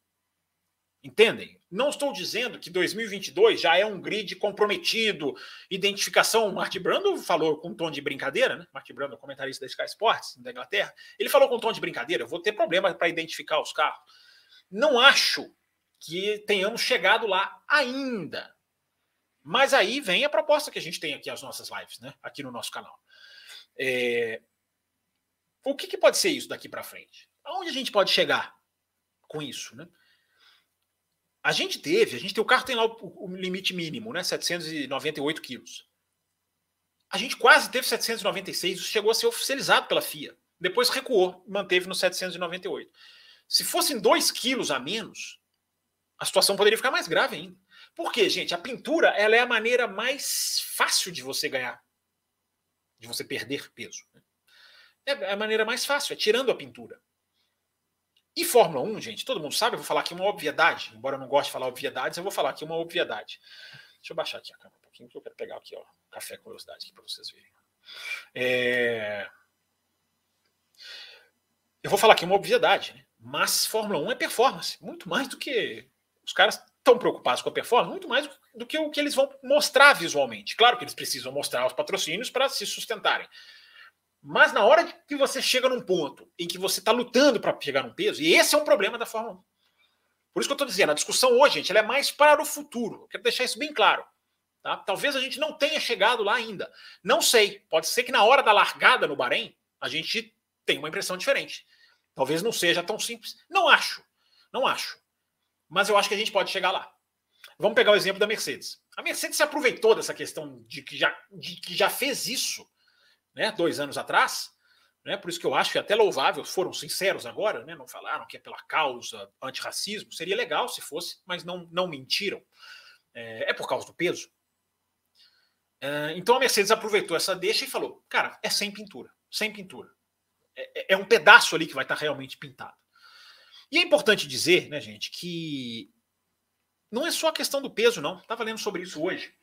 Entendem? Não estou dizendo que 2022 já é um grid comprometido, identificação. O Mark Brando falou com um tom de brincadeira, né? Mark Brando, comentarista da Sky Sports da Inglaterra, ele falou com um tom de brincadeira: eu vou ter problema para identificar os carros. Não acho que tenhamos chegado lá ainda. Mas aí vem a proposta que a gente tem aqui as nossas lives, né? Aqui no nosso canal. É... O que, que pode ser isso daqui para frente? Aonde a gente pode chegar com isso, né? A gente teve, a gente tem o carro tem lá o, o limite mínimo, né? 798 quilos. A gente quase teve 796, isso chegou a ser oficializado pela FIA. Depois recuou, manteve no 798. Se fossem 2 quilos a menos, a situação poderia ficar mais grave ainda. Por quê, gente? A pintura ela é a maneira mais fácil de você ganhar, de você perder peso. Né? É a maneira mais fácil, é tirando a pintura. E Fórmula 1, gente, todo mundo sabe, eu vou falar aqui uma obviedade, embora eu não goste de falar obviedades, eu vou falar aqui uma obviedade. Deixa eu baixar aqui a câmera um pouquinho, que eu quero pegar aqui, ó, café com velocidade aqui para vocês verem. É... Eu vou falar aqui uma obviedade, né? mas Fórmula 1 é performance, muito mais do que os caras estão preocupados com a performance, muito mais do que o que eles vão mostrar visualmente. Claro que eles precisam mostrar os patrocínios para se sustentarem. Mas na hora que você chega num ponto em que você está lutando para chegar num peso, e esse é um problema da Fórmula 1. Por isso que eu estou dizendo, a discussão hoje, gente, ela é mais para o futuro. Eu quero deixar isso bem claro. Tá? Talvez a gente não tenha chegado lá ainda. Não sei. Pode ser que na hora da largada no Bahrein, a gente tenha uma impressão diferente. Talvez não seja tão simples. Não acho. Não acho. Mas eu acho que a gente pode chegar lá. Vamos pegar o exemplo da Mercedes. A Mercedes se aproveitou dessa questão de que já, de que já fez isso né, dois anos atrás. Né, por isso que eu acho que até louvável, foram sinceros agora, né, não falaram que é pela causa antirracismo. Seria legal se fosse, mas não, não mentiram. É, é por causa do peso. É, então a Mercedes aproveitou essa deixa e falou: cara, é sem pintura, sem pintura. É, é, é um pedaço ali que vai estar realmente pintado. E é importante dizer, né, gente, que não é só a questão do peso, não. Estava lendo sobre isso hoje.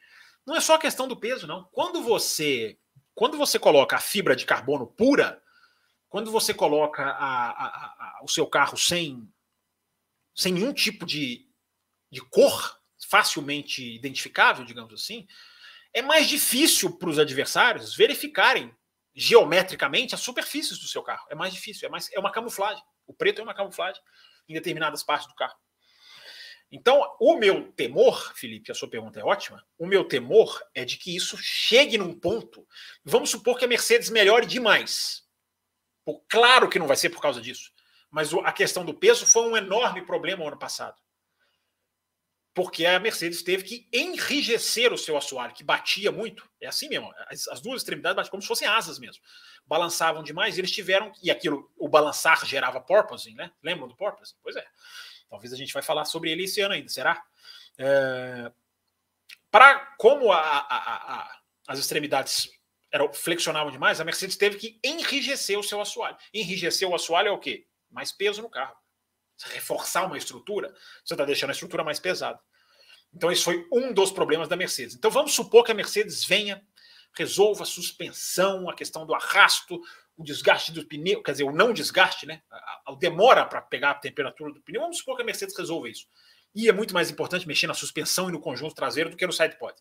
Não é só a questão do peso, não. Quando você quando você coloca a fibra de carbono pura, quando você coloca a, a, a, o seu carro sem, sem nenhum tipo de, de cor facilmente identificável, digamos assim, é mais difícil para os adversários verificarem geometricamente as superfícies do seu carro. É mais difícil, é, mais, é uma camuflagem. O preto é uma camuflagem em determinadas partes do carro. Então, o meu temor, Felipe, a sua pergunta é ótima. O meu temor é de que isso chegue num ponto. Vamos supor que a Mercedes melhore demais. Claro que não vai ser por causa disso. Mas a questão do peso foi um enorme problema ano passado. Porque a Mercedes teve que enrijecer o seu assoalho, que batia muito. É assim mesmo. As, as duas extremidades batiam como se fossem asas mesmo. Balançavam demais e eles tiveram. E aquilo, o balançar gerava porpoising, né? Lembram do porpoising? Pois é. Talvez a gente vai falar sobre ele esse ano ainda, será? É, para como a, a, a, as extremidades eram, flexionavam demais, a Mercedes teve que enrijecer o seu assoalho. Enrijecer o assoalho é o quê? Mais peso no carro. Reforçar uma estrutura, você está deixando a estrutura mais pesada. Então, esse foi um dos problemas da Mercedes. Então, vamos supor que a Mercedes venha, resolva a suspensão, a questão do arrasto, o desgaste do pneu, quer dizer, o não desgaste, né? A, a demora para pegar a temperatura do pneu. Vamos supor que a Mercedes resolva isso. E é muito mais importante mexer na suspensão e no conjunto traseiro do que no sidepod.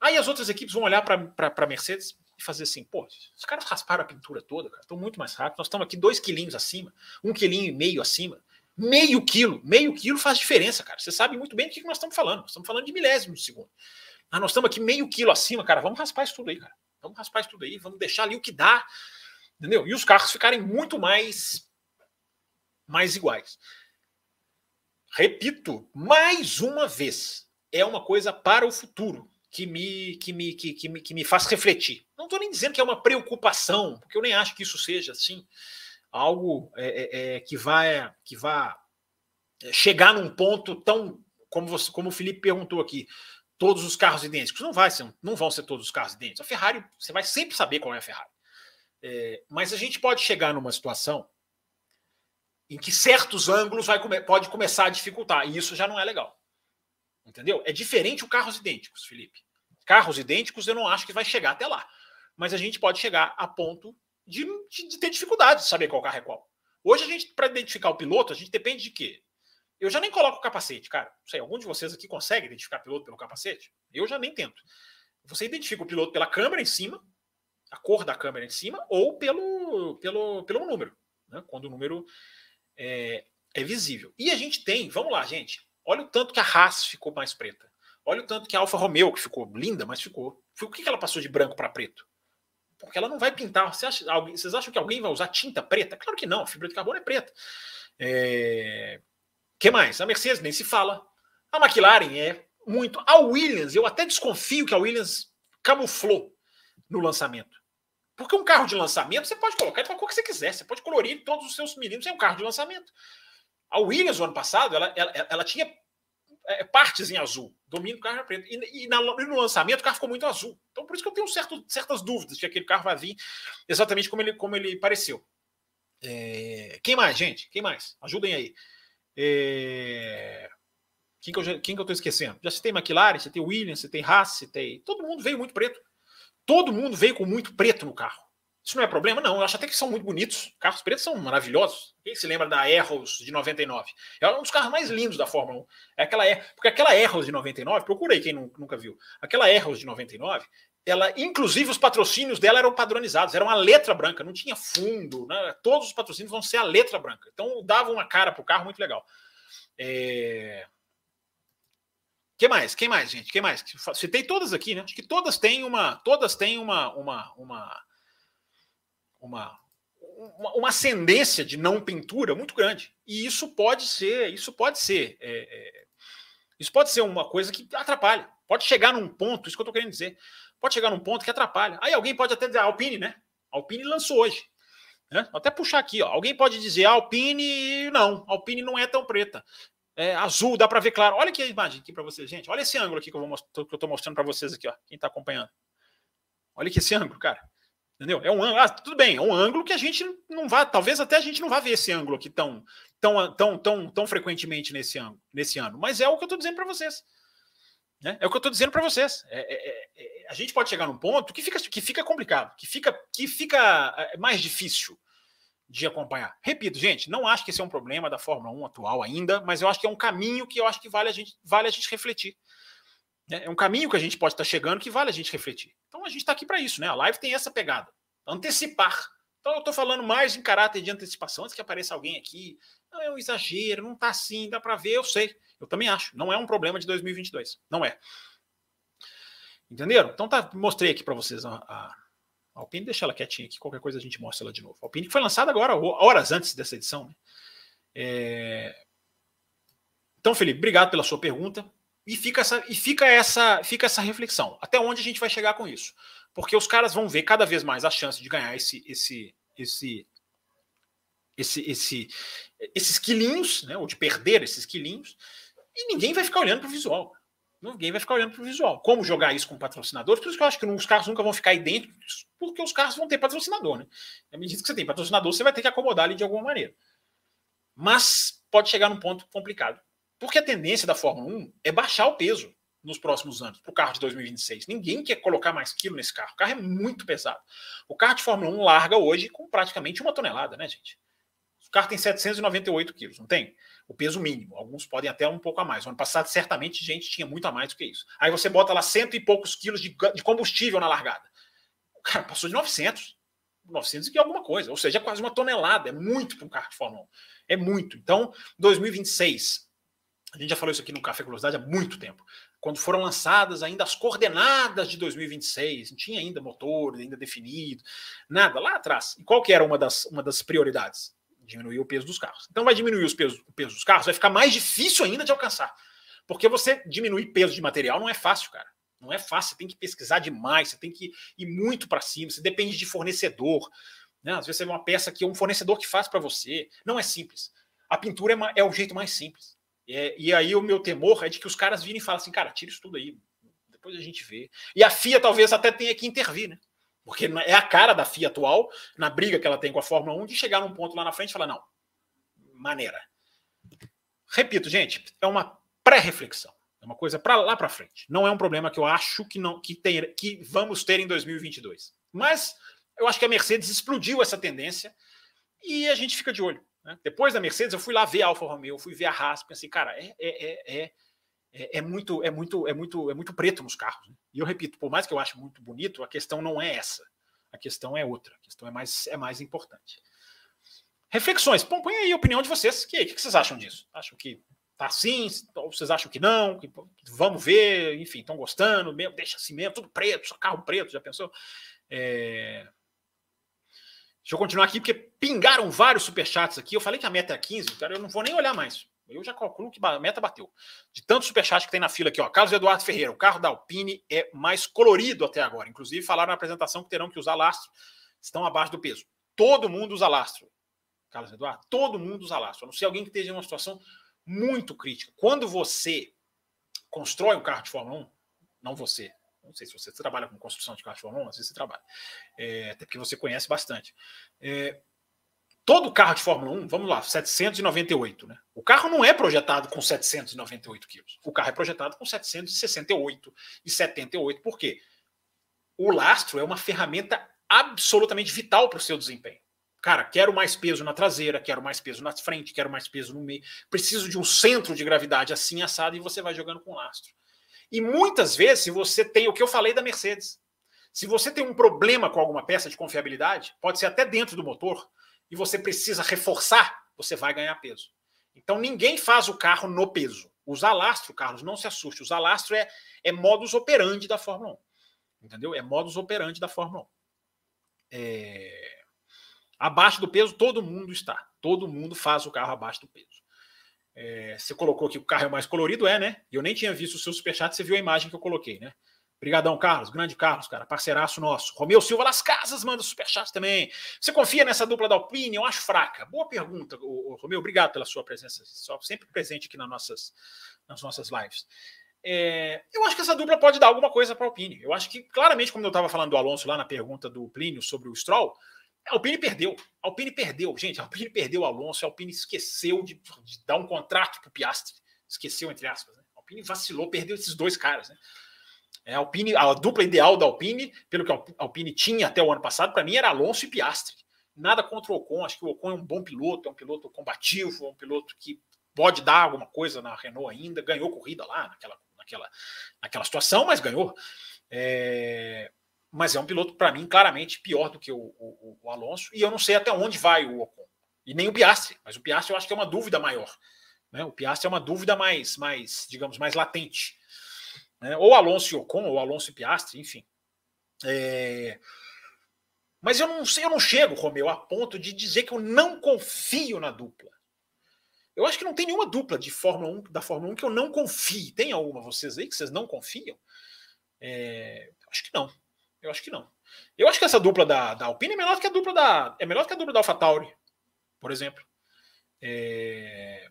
Aí as outras equipes vão olhar para a Mercedes e fazer assim, pô, os caras rasparam a pintura toda, cara, estão muito mais rápidos. Nós estamos aqui dois quilinhos acima, um quilinho e meio acima. Meio quilo, meio quilo faz diferença, cara. Você sabe muito bem do que nós estamos falando. Nós estamos falando de milésimos de segundo. Ah, nós estamos aqui meio quilo acima, cara. Vamos raspar isso tudo aí, cara. Vamos raspar isso tudo aí, vamos deixar ali o que dá. Entendeu? E os carros ficarem muito mais, mais iguais. Repito, mais uma vez, é uma coisa para o futuro que me, que me, que, que me, que me faz refletir. Não estou nem dizendo que é uma preocupação, porque eu nem acho que isso seja assim algo é, é, é que vai que vai chegar num ponto tão como você, como o Felipe perguntou aqui, todos os carros idênticos não vai ser, não vão ser todos os carros idênticos. A Ferrari você vai sempre saber qual é a Ferrari, é, mas a gente pode chegar numa situação em que certos ângulos vai pode começar a dificultar e isso já não é legal. Entendeu? É diferente o carros idênticos, Felipe. Carros idênticos eu não acho que vai chegar até lá. Mas a gente pode chegar a ponto de, de, de ter dificuldade de saber qual carro é qual. Hoje a gente, para identificar o piloto, a gente depende de quê? Eu já nem coloco o capacete, cara. Não sei, algum de vocês aqui consegue identificar o piloto pelo capacete? Eu já nem tento. Você identifica o piloto pela câmera em cima, a cor da câmera em cima, ou pelo, pelo, pelo número, né? quando o número é, é visível. E a gente tem, vamos lá, gente, olha o tanto que a Haas ficou mais preta. Olha o tanto que a Alfa Romeo, que ficou linda, mas ficou. O que ela passou de branco para preto? Porque ela não vai pintar. Você acha, alguém, vocês acham que alguém vai usar tinta preta? Claro que não, a fibra de carbono é preta. É... que mais? A Mercedes nem se fala. A McLaren é muito. A Williams, eu até desconfio que a Williams camuflou no lançamento. Porque um carro de lançamento você pode colocar de qualquer cor que você quiser. Você pode colorir todos os seus milímetros em um carro de lançamento. A Williams, no ano passado, ela, ela, ela tinha é, partes em azul. Domínio do carro era preto. E, e, na, e, no lançamento o carro ficou muito azul. Então por isso que eu tenho certo, certas dúvidas que aquele carro vai vir exatamente como ele, como ele pareceu. É, quem mais, gente? Quem mais? Ajudem aí. É, quem, que eu, tô esquecendo? Já citei McLaren, você tem Williams, você tem Haas, você tem. Todo mundo veio muito preto. Todo mundo veio com muito preto no carro. Isso não é problema? Não, eu acho até que são muito bonitos. Carros pretos são maravilhosos. Quem se lembra da Erros de 99? É um dos carros mais lindos da Fórmula 1. É aquela, porque aquela Erros de 99, procurei quem nunca viu. Aquela Erros de 99, ela, inclusive os patrocínios dela eram padronizados, era uma letra branca, não tinha fundo, né? todos os patrocínios vão ser a letra branca. Então dava uma cara para o carro muito legal. É... Quem mais? Quem mais, gente? Quem mais? Citei todas aqui, né? Acho que todas têm uma, todas têm uma, uma, uma uma, uma, ascendência de não pintura muito grande. E isso pode ser, isso pode ser, é, é, isso pode ser uma coisa que atrapalha. Pode chegar num ponto, isso que eu estou querendo dizer, pode chegar num ponto que atrapalha. Aí alguém pode até dizer, a Alpine, né? A Alpine lançou hoje. Né? Vou até puxar aqui, ó. Alguém pode dizer, a Alpine, não, a Alpine não é tão preta. É azul, dá para ver claro. Olha aqui a imagem aqui para vocês, gente. Olha esse ângulo aqui que eu vou que eu estou mostrando para vocês aqui, ó. Quem está acompanhando. Olha aqui esse ângulo, cara. Entendeu? É um ângulo. Ah, tudo bem, é um ângulo que a gente não vai, talvez até a gente não vá ver esse ângulo aqui tão, tão, tão, tão, tão frequentemente nesse ano, nesse ano. Mas é o que eu estou dizendo para vocês. Né? É o que eu estou dizendo para vocês. É, é, é, é, a gente pode chegar num ponto que fica, que fica complicado, que fica, que fica é, mais difícil de acompanhar. Repito, gente, não acho que esse é um problema da Fórmula 1 atual ainda, mas eu acho que é um caminho que eu acho que vale a gente, vale a gente refletir. É um caminho que a gente pode estar chegando que vale a gente refletir. Então a gente está aqui para isso, né? A live tem essa pegada. Antecipar. Então eu estou falando mais em caráter de antecipação, antes que apareça alguém aqui. Não é um exagero, não está assim, dá para ver, eu sei. Eu também acho. Não é um problema de 2022. Não é. Entenderam? Então tá, mostrei aqui para vocês a, a, a Alpine, deixa ela quietinha aqui, qualquer coisa a gente mostra ela de novo. A Alpine foi lançada agora, horas antes dessa edição. Né? É... Então, Felipe, obrigado pela sua pergunta. E fica essa, e fica essa, fica essa reflexão. Até onde a gente vai chegar com isso? Porque os caras vão ver cada vez mais a chance de ganhar esse, esse, esse, esse, esse, esses quilinhos, né? Ou de perder esses quilinhos, e ninguém vai ficar olhando para o visual. Ninguém vai ficar olhando para o visual. Como jogar isso com patrocinadores? Por isso que eu acho que os carros nunca vão ficar idênticos, porque os carros vão ter patrocinador, né? À medida que você tem patrocinador, você vai ter que acomodar ali de alguma maneira. Mas pode chegar num ponto complicado. Porque a tendência da Fórmula 1 é baixar o peso nos próximos anos para o carro de 2026. Ninguém quer colocar mais quilo nesse carro. O carro é muito pesado. O carro de Fórmula 1 larga hoje com praticamente uma tonelada, né, gente? O carro tem 798 quilos, não tem? O peso mínimo. Alguns podem até um pouco a mais. No ano passado, certamente, gente tinha muito a mais do que isso. Aí você bota lá cento e poucos quilos de, de combustível na largada. O cara passou de 900. 900 e alguma coisa, ou seja, é quase uma tonelada, é muito para um carro de Fórmula 1. É muito. Então, 2026, a gente já falou isso aqui no Café Velocidade há muito tempo. Quando foram lançadas ainda as coordenadas de 2026, não tinha ainda motor ainda definido, nada lá atrás. E qual que era uma das, uma das prioridades? Diminuir o peso dos carros. Então vai diminuir os pesos, o peso dos carros, vai ficar mais difícil ainda de alcançar. Porque você diminuir peso de material não é fácil, cara. Não é fácil, você tem que pesquisar demais, você tem que ir muito para cima, você depende de fornecedor. Né? Às vezes vê uma peça que é um fornecedor que faz para você. Não é simples. A pintura é, é o jeito mais simples. É, e aí o meu temor é de que os caras virem e falem assim, cara, tira isso tudo aí, depois a gente vê. E a FIA talvez até tenha que intervir, né? Porque é a cara da FIA atual, na briga que ela tem com a Fórmula 1, de chegar num ponto lá na frente e falar, não, maneira. Repito, gente, é uma pré-reflexão. É uma coisa para lá para frente. Não é um problema que eu acho que não que, tem, que vamos ter em 2022. Mas eu acho que a Mercedes explodiu essa tendência e a gente fica de olho. Né? Depois da Mercedes, eu fui lá ver a Alfa Romeo, fui ver a Haas, pensei, cara, é, é, é, é, é muito, é muito, é muito, é muito preto nos carros. Né? E eu repito, por mais que eu ache muito bonito, a questão não é essa. A questão é outra. A questão é mais, é mais importante. Reflexões. Põe aí a opinião de vocês. O que, que vocês acham disso? Acham que tá assim? Ou vocês acham que não? Que, vamos ver, enfim, estão gostando, deixa assim mesmo, tudo preto, só carro preto, já pensou? É... Deixa eu continuar aqui, porque pingaram vários superchats aqui. Eu falei que a meta é 15, cara, eu não vou nem olhar mais. Eu já calculo que a meta bateu. De tanto superchat que tem na fila aqui, ó. Carlos Eduardo Ferreira, o carro da Alpine é mais colorido até agora. Inclusive, falaram na apresentação que terão que usar lastro, estão abaixo do peso. Todo mundo usa lastro. Carlos Eduardo, todo mundo usa lastro. A não ser alguém que esteja em uma situação muito crítica. Quando você constrói um carro de Fórmula 1, não você, não sei se você trabalha com construção de carro de Fórmula 1, às vezes você trabalha, é, até porque você conhece bastante. É, todo carro de Fórmula 1, vamos lá, 798, né? O carro não é projetado com 798 quilos. O carro é projetado com 768 e 78. Por quê? O lastro é uma ferramenta absolutamente vital para o seu desempenho. Cara, quero mais peso na traseira, quero mais peso na frente, quero mais peso no meio. Preciso de um centro de gravidade assim assado e você vai jogando com lastro. E muitas vezes, se você tem o que eu falei da Mercedes, se você tem um problema com alguma peça de confiabilidade, pode ser até dentro do motor, e você precisa reforçar, você vai ganhar peso. Então ninguém faz o carro no peso. Usar lastro, Carlos, não se assuste. Usar lastro é, é modus operandi da Fórmula 1. Entendeu? É modus operandi da Fórmula 1. É... Abaixo do peso, todo mundo está. Todo mundo faz o carro abaixo do peso. É, você colocou que o carro é mais colorido, é, né? Eu nem tinha visto o seu superchat, você viu a imagem que eu coloquei, né? Obrigadão, Carlos. Grande Carlos, cara. Parceiraço nosso. Romeu Silva Las Casas manda superchat também. Você confia nessa dupla da Alpine? Eu acho fraca. Boa pergunta, o, Romeu. Obrigado pela sua presença. Sempre presente aqui nas nossas, nas nossas lives. É, eu acho que essa dupla pode dar alguma coisa para a Alpine. Eu acho que, claramente, como eu estava falando do Alonso lá na pergunta do Plínio sobre o Stroll, a Alpine perdeu. A Alpine perdeu, gente. A Alpine perdeu o Alonso. A Alpine esqueceu de, de dar um contrato para o Piastri. Esqueceu, entre aspas. Né? A Alpine vacilou, perdeu esses dois caras. Né? É, a, Alpine, a dupla ideal da Alpine, pelo que a Alpine tinha até o ano passado, para mim era Alonso e Piastri. Nada contra o Ocon. Acho que o Ocon é um bom piloto, é um piloto combativo, é um piloto que pode dar alguma coisa na Renault ainda. Ganhou corrida lá naquela, naquela, naquela situação, mas ganhou. É, mas é um piloto, para mim, claramente pior do que o, o, o, Alonso, e eu não sei até onde vai o Ocon. E nem o Piastri, mas o Piastri eu acho que é uma dúvida maior. Né? O Piastri é uma dúvida mais, mais digamos, mais latente. Né? Ou Alonso e Ocon, ou Alonso e Piastri, enfim. É... Mas eu não sei, eu não chego, Romeu, a ponto de dizer que eu não confio na dupla. Eu acho que não tem nenhuma dupla de Fórmula 1, da Fórmula 1 que eu não confie. Tem alguma vocês aí que vocês não confiam? É... Acho que não. Eu acho que não. Eu acho que essa dupla da, da Alpine é melhor que a dupla da. É melhor que a dupla da AlphaTauri, por exemplo. É,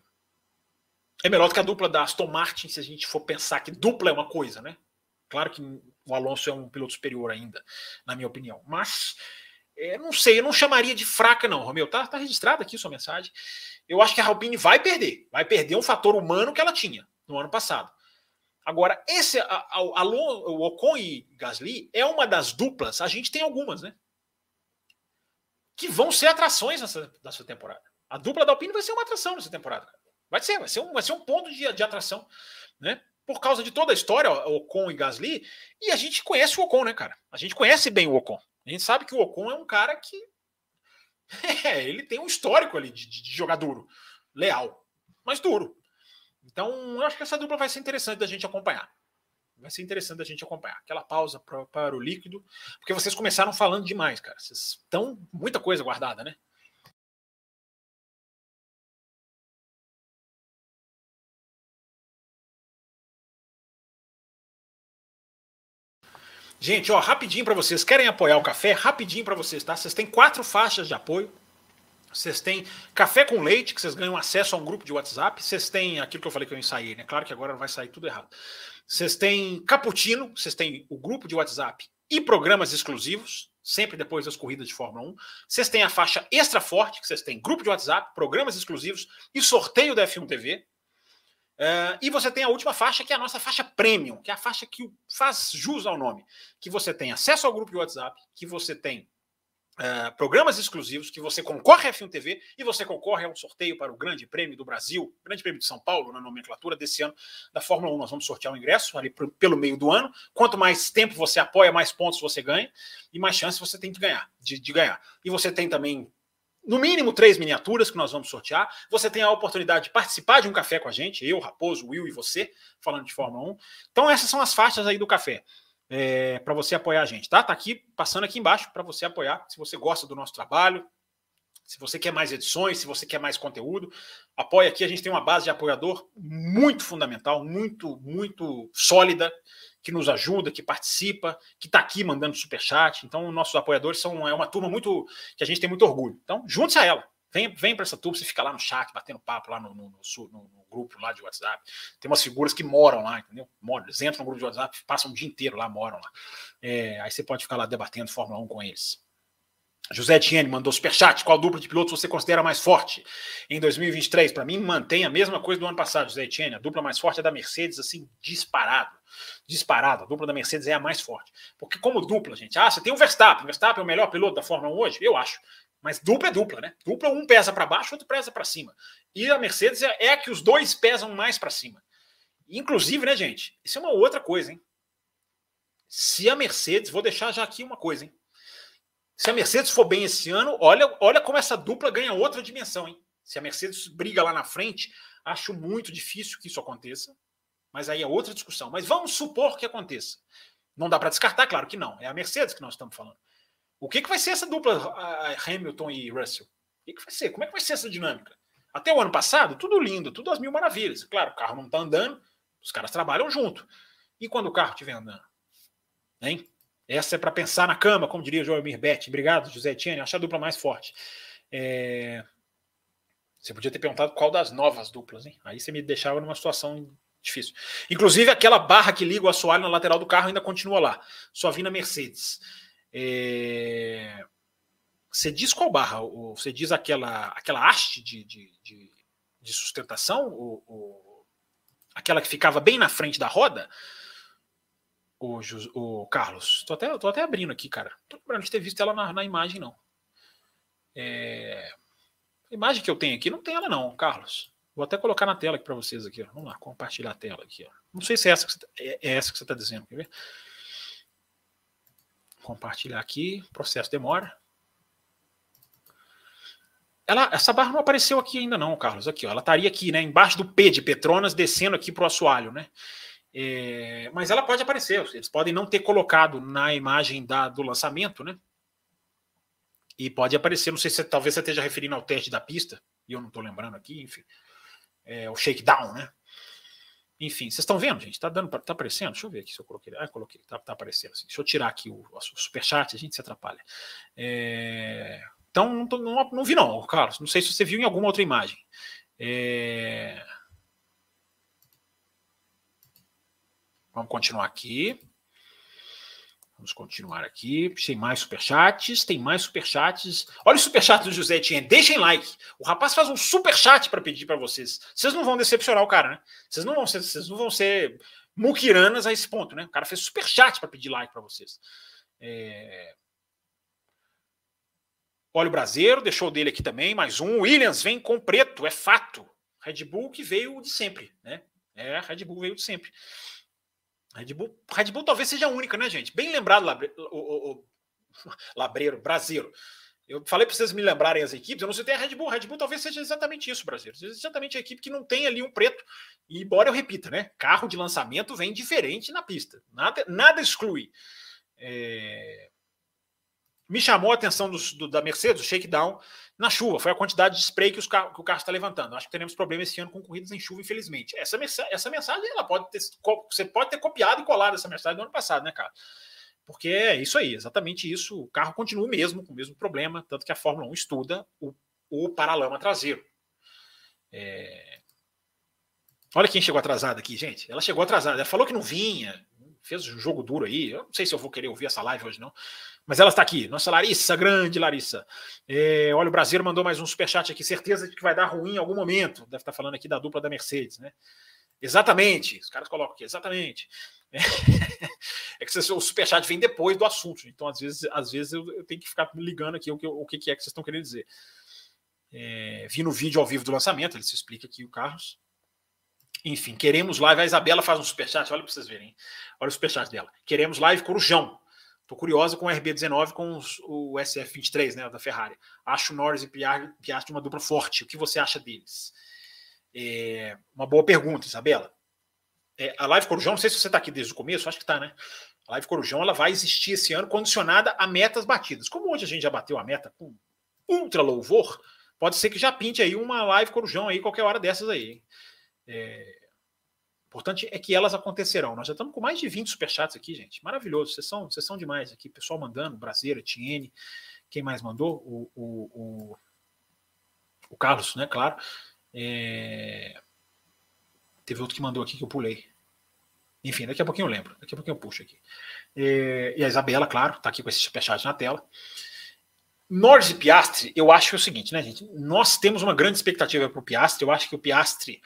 é melhor do que a dupla da Aston Martin, se a gente for pensar que dupla é uma coisa, né? Claro que o Alonso é um piloto superior ainda, na minha opinião. Mas é, não sei, eu não chamaria de fraca, não, Romeu. Tá, tá registrada aqui sua mensagem. Eu acho que a Alpine vai perder. Vai perder um fator humano que ela tinha no ano passado. Agora, esse a, a, a, o Ocon e Gasly é uma das duplas, a gente tem algumas, né? Que vão ser atrações nessa, nessa temporada. A dupla da Alpine vai ser uma atração nessa temporada. Vai ser, vai ser um, vai ser um ponto de, de atração, né? Por causa de toda a história, Ocon e Gasly, e a gente conhece o Ocon, né, cara? A gente conhece bem o Ocon. A gente sabe que o Ocon é um cara que. É, ele tem um histórico ali de, de jogar duro, leal, mas duro. Então, eu acho que essa dupla vai ser interessante da gente acompanhar. Vai ser interessante a gente acompanhar. Aquela pausa para o líquido, porque vocês começaram falando demais, cara. Vocês estão muita coisa guardada, né? Gente, ó, rapidinho para vocês, querem apoiar o café? Rapidinho para vocês, tá? Vocês têm quatro faixas de apoio. Vocês têm café com leite, que vocês ganham acesso a um grupo de WhatsApp. Vocês têm aquilo que eu falei que eu ensaiei, né? Claro que agora vai sair tudo errado. Vocês têm cappuccino, vocês têm o grupo de WhatsApp e programas exclusivos, sempre depois das corridas de Fórmula 1. Vocês têm a faixa extra forte, que vocês têm grupo de WhatsApp, programas exclusivos e sorteio da F1 TV. Uh, e você tem a última faixa, que é a nossa faixa premium, que é a faixa que faz jus ao nome. Que você tem acesso ao grupo de WhatsApp, que você tem uh, programas exclusivos, que você concorre à F1 TV e você concorre a um sorteio para o Grande Prêmio do Brasil, Grande Prêmio de São Paulo, na nomenclatura desse ano da Fórmula 1. Nós vamos sortear o um ingresso ali pelo meio do ano. Quanto mais tempo você apoia, mais pontos você ganha e mais chances você tem de ganhar. De, de ganhar. E você tem também no mínimo três miniaturas que nós vamos sortear. Você tem a oportunidade de participar de um café com a gente, eu, Raposo, Will e você, falando de Fórmula 1. Então, essas são as faixas aí do café. É, para você apoiar a gente, tá? Tá aqui, passando aqui embaixo para você apoiar. Se você gosta do nosso trabalho, se você quer mais edições, se você quer mais conteúdo, apoia aqui. A gente tem uma base de apoiador muito fundamental, muito, muito sólida que nos ajuda, que participa, que está aqui mandando superchat. Então, nossos apoiadores são é uma turma muito que a gente tem muito orgulho. Então, junte-se a ela. Vem, vem para essa turma, você fica lá no chat, batendo papo lá no, no, no, no, grupo lá de WhatsApp. Tem umas figuras que moram lá, entendeu? Moram, eles entram no grupo de WhatsApp, passam o dia inteiro lá, moram lá. É, aí você pode ficar lá debatendo Fórmula 1 com eles. José Etienne mandou superchat. Qual dupla de pilotos você considera mais forte em 2023? Para mim, mantém a mesma coisa do ano passado, José Etienne. A dupla mais forte é da Mercedes, assim, disparado. Disparado. A dupla da Mercedes é a mais forte. Porque, como dupla, gente, ah, você tem o Verstappen. O Verstappen é o melhor piloto da Fórmula 1 hoje? Eu acho. Mas dupla é dupla, né? Dupla, um pesa para baixo, outro pesa para cima. E a Mercedes é, é a que os dois pesam mais para cima. Inclusive, né, gente? Isso é uma outra coisa, hein? Se a Mercedes, vou deixar já aqui uma coisa, hein? Se a Mercedes for bem esse ano, olha, olha como essa dupla ganha outra dimensão, hein? Se a Mercedes briga lá na frente, acho muito difícil que isso aconteça, mas aí é outra discussão. Mas vamos supor que aconteça. Não dá para descartar, claro que não. É a Mercedes que nós estamos falando. O que, que vai ser essa dupla Hamilton e Russell? O que, que vai ser? Como é que vai ser essa dinâmica? Até o ano passado, tudo lindo, tudo às mil maravilhas. Claro, o carro não está andando, os caras trabalham junto. E quando o carro estiver andando? Hein? Essa é para pensar na cama, como diria o Joelmir Betti. Obrigado, José Etienne. Acho a dupla mais forte. É... Você podia ter perguntado qual das novas duplas, hein? Aí você me deixava numa situação difícil. Inclusive, aquela barra que liga o assoalho na lateral do carro ainda continua lá. Só vi na Mercedes. É... Você diz qual barra? Você diz aquela, aquela haste de, de, de, de sustentação? O, o... Aquela que ficava bem na frente da roda? O, o Carlos. Tô até, tô até abrindo aqui, cara. Tô lembrando de ter visto ela na, na imagem, não. É... A imagem que eu tenho aqui não tem ela, não, Carlos. Vou até colocar na tela aqui para vocês aqui. Ó. Vamos lá, compartilhar a tela aqui. Ó. Não sei se é essa que você, tá, é, é essa que você está dizendo. Quer ver? Compartilhar aqui. Processo demora. Ela, essa barra não apareceu aqui ainda não, Carlos. Aqui, ó, ela estaria aqui, né, embaixo do P de Petronas, descendo aqui para o assoalho, né? É, mas ela pode aparecer, eles podem não ter colocado na imagem da, do lançamento, né? E pode aparecer, não sei se talvez você esteja referindo ao teste da pista, e eu não estou lembrando aqui, enfim. É, o shakedown, né? Enfim, vocês estão vendo, gente? Tá dando, tá aparecendo? Deixa eu ver aqui se eu coloquei. Ah, coloquei, tá, tá aparecendo. Assim. Deixa eu tirar aqui o, o superchat, a gente se atrapalha. É, então, não, não, não, vi, não, Carlos. Não sei se você viu em alguma outra imagem. É, Vamos continuar aqui. Vamos continuar aqui. Tem mais superchats. Tem mais superchats. Olha o superchat do José Etienne. Deixem like. O rapaz faz um superchat para pedir para vocês. Vocês não vão decepcionar o cara, né? Vocês não vão ser, vocês não vão ser muquiranas a esse ponto, né? O cara fez superchat para pedir like para vocês. É... Olha o Brasileiro, deixou dele aqui também. Mais um. Williams vem com preto, é fato. Red Bull que veio de sempre, né? É, Red Bull veio de sempre. Red Bull, Red Bull talvez seja a única, né, gente? Bem lembrado lá, o, o, o Labreiro, Brasileiro. Eu falei para vocês me lembrarem as equipes, eu não sei a Red Bull. A Red Bull talvez seja exatamente isso, brasileiro. Seja exatamente a equipe que não tem ali um preto. E embora eu repita, né? Carro de lançamento vem diferente na pista. Nada, nada exclui. É... Me chamou a atenção do, do, da Mercedes, o shakedown, na chuva. Foi a quantidade de spray que, os que o carro está levantando. Acho que teremos problema esse ano com corridas em chuva, infelizmente. Essa, essa mensagem, ela pode ter, você pode ter copiado e colado essa mensagem do ano passado, né, cara? Porque é isso aí, exatamente isso. O carro continua mesmo, com o mesmo problema, tanto que a Fórmula 1 estuda o, o paralama traseiro. É... Olha quem chegou atrasada aqui, gente. Ela chegou atrasada. Ela falou que não vinha, fez um jogo duro aí. Eu não sei se eu vou querer ouvir essa live hoje, não. Mas ela está aqui. Nossa Larissa, grande Larissa. É, olha, o Brasileiro mandou mais um superchat aqui. Certeza de que vai dar ruim em algum momento. Deve estar falando aqui da dupla da Mercedes, né? Exatamente. Os caras colocam aqui, exatamente. É, que o superchat vem depois do assunto. Então, às vezes, às vezes eu, eu tenho que ficar ligando aqui o que, o que é que vocês estão querendo dizer. É, vi no vídeo ao vivo do lançamento, ele se explica aqui o Carlos. Enfim, queremos live. A Isabela faz um superchat, olha para vocês verem. Olha o superchat dela. Queremos live Corujão. Tô curiosa com o RB19 com o SF23, né, da Ferrari. Acho Norris e Piastri uma dupla forte. O que você acha deles? É, uma boa pergunta, Isabela. É, a Live Corujão, não sei se você está aqui desde o começo, acho que está, né? A Live Corujão ela vai existir esse ano condicionada a metas batidas. Como hoje a gente já bateu a meta com ultra louvor, pode ser que já pinte aí uma Live Corujão aí qualquer hora dessas aí. É, importante é que elas acontecerão. Nós já estamos com mais de 20 superchats aqui, gente. Maravilhoso. Vocês são, vocês são demais aqui. Pessoal mandando, Brasileira, Tiene. Quem mais mandou? O, o, o, o Carlos, né? Claro. É... Teve outro que mandou aqui que eu pulei. Enfim, daqui a pouquinho eu lembro. Daqui a pouquinho eu puxo aqui. É... E a Isabela, claro, está aqui com esse superchat na tela. Norris e Piastri, eu acho que é o seguinte, né, gente? Nós temos uma grande expectativa para o Piastri. Eu acho que o Piastri,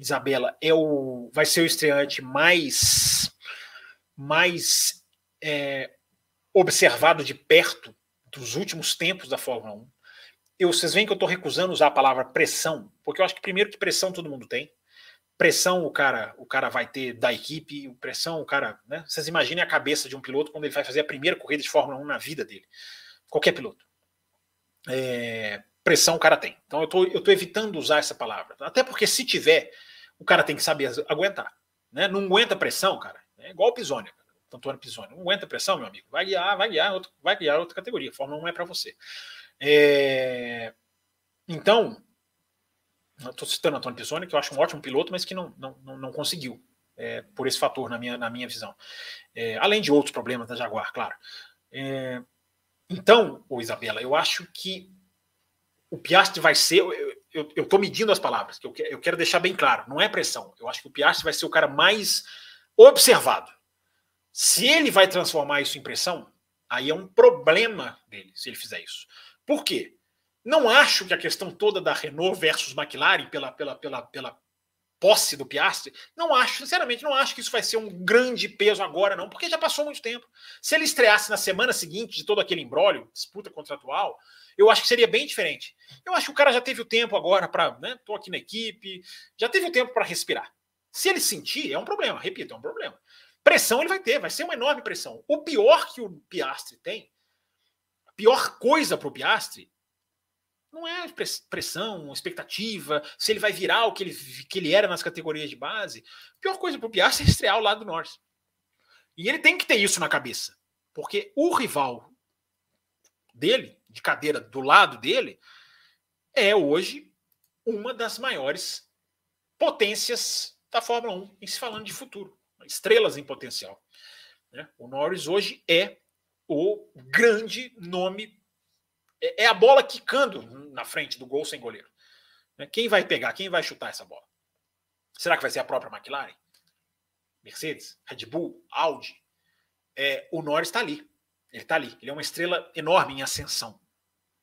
Isabela, é o, vai ser o estreante mais, mais é, observado de perto dos últimos tempos da Fórmula 1 eu, vocês veem que eu estou recusando usar a palavra pressão, porque eu acho que primeiro que pressão todo mundo tem. Pressão o cara, o cara vai ter da equipe, pressão o cara, né? Vocês imaginem a cabeça de um piloto quando ele vai fazer a primeira corrida de Fórmula 1 na vida dele. Qualquer piloto. É, pressão o cara tem. Então eu tô, eu tô evitando usar essa palavra. Até porque se tiver, o cara tem que saber aguentar. Né? Não aguenta pressão, cara. É igual o Pisoni, Antônio Pisoni. Não aguenta pressão, meu amigo. Vai guiar, vai guiar, outro, vai guiar outra categoria. Fórmula 1 é para você. É... Então, estou citando Antônio Pisoni, que eu acho um ótimo piloto, mas que não, não, não conseguiu, é, por esse fator, na minha, na minha visão. É, além de outros problemas da Jaguar, claro. É, então, ô Isabela, eu acho que o Piastri vai ser. Eu estou medindo as palavras, que eu, eu quero deixar bem claro, não é pressão. Eu acho que o Piastri vai ser o cara mais observado. Se ele vai transformar isso em pressão, aí é um problema dele, se ele fizer isso. Por quê? Não acho que a questão toda da Renault versus McLaren, pela, pela, pela, pela posse do Piastri, não acho, sinceramente, não acho que isso vai ser um grande peso agora, não, porque já passou muito tempo. Se ele estreasse na semana seguinte de todo aquele embrólio, disputa contratual, eu acho que seria bem diferente. Eu acho que o cara já teve o tempo agora para, né, tô aqui na equipe, já teve o tempo para respirar. Se ele sentir, é um problema, repito, é um problema. Pressão ele vai ter, vai ser uma enorme pressão. O pior que o Piastri tem pior coisa para o Piastri não é pressão, expectativa, se ele vai virar o que ele, que ele era nas categorias de base. A pior coisa para o Piastri é estrear ao lado do Norris. E ele tem que ter isso na cabeça, porque o rival dele, de cadeira do lado dele, é hoje uma das maiores potências da Fórmula 1, em se falando de futuro, estrelas em potencial. Né? O Norris hoje é o grande nome. É, é a bola quicando na frente do gol sem goleiro. Né? Quem vai pegar? Quem vai chutar essa bola? Será que vai ser a própria McLaren? Mercedes? Red Bull? Audi? É, o Norris está ali. Ele está ali. Ele é uma estrela enorme em ascensão,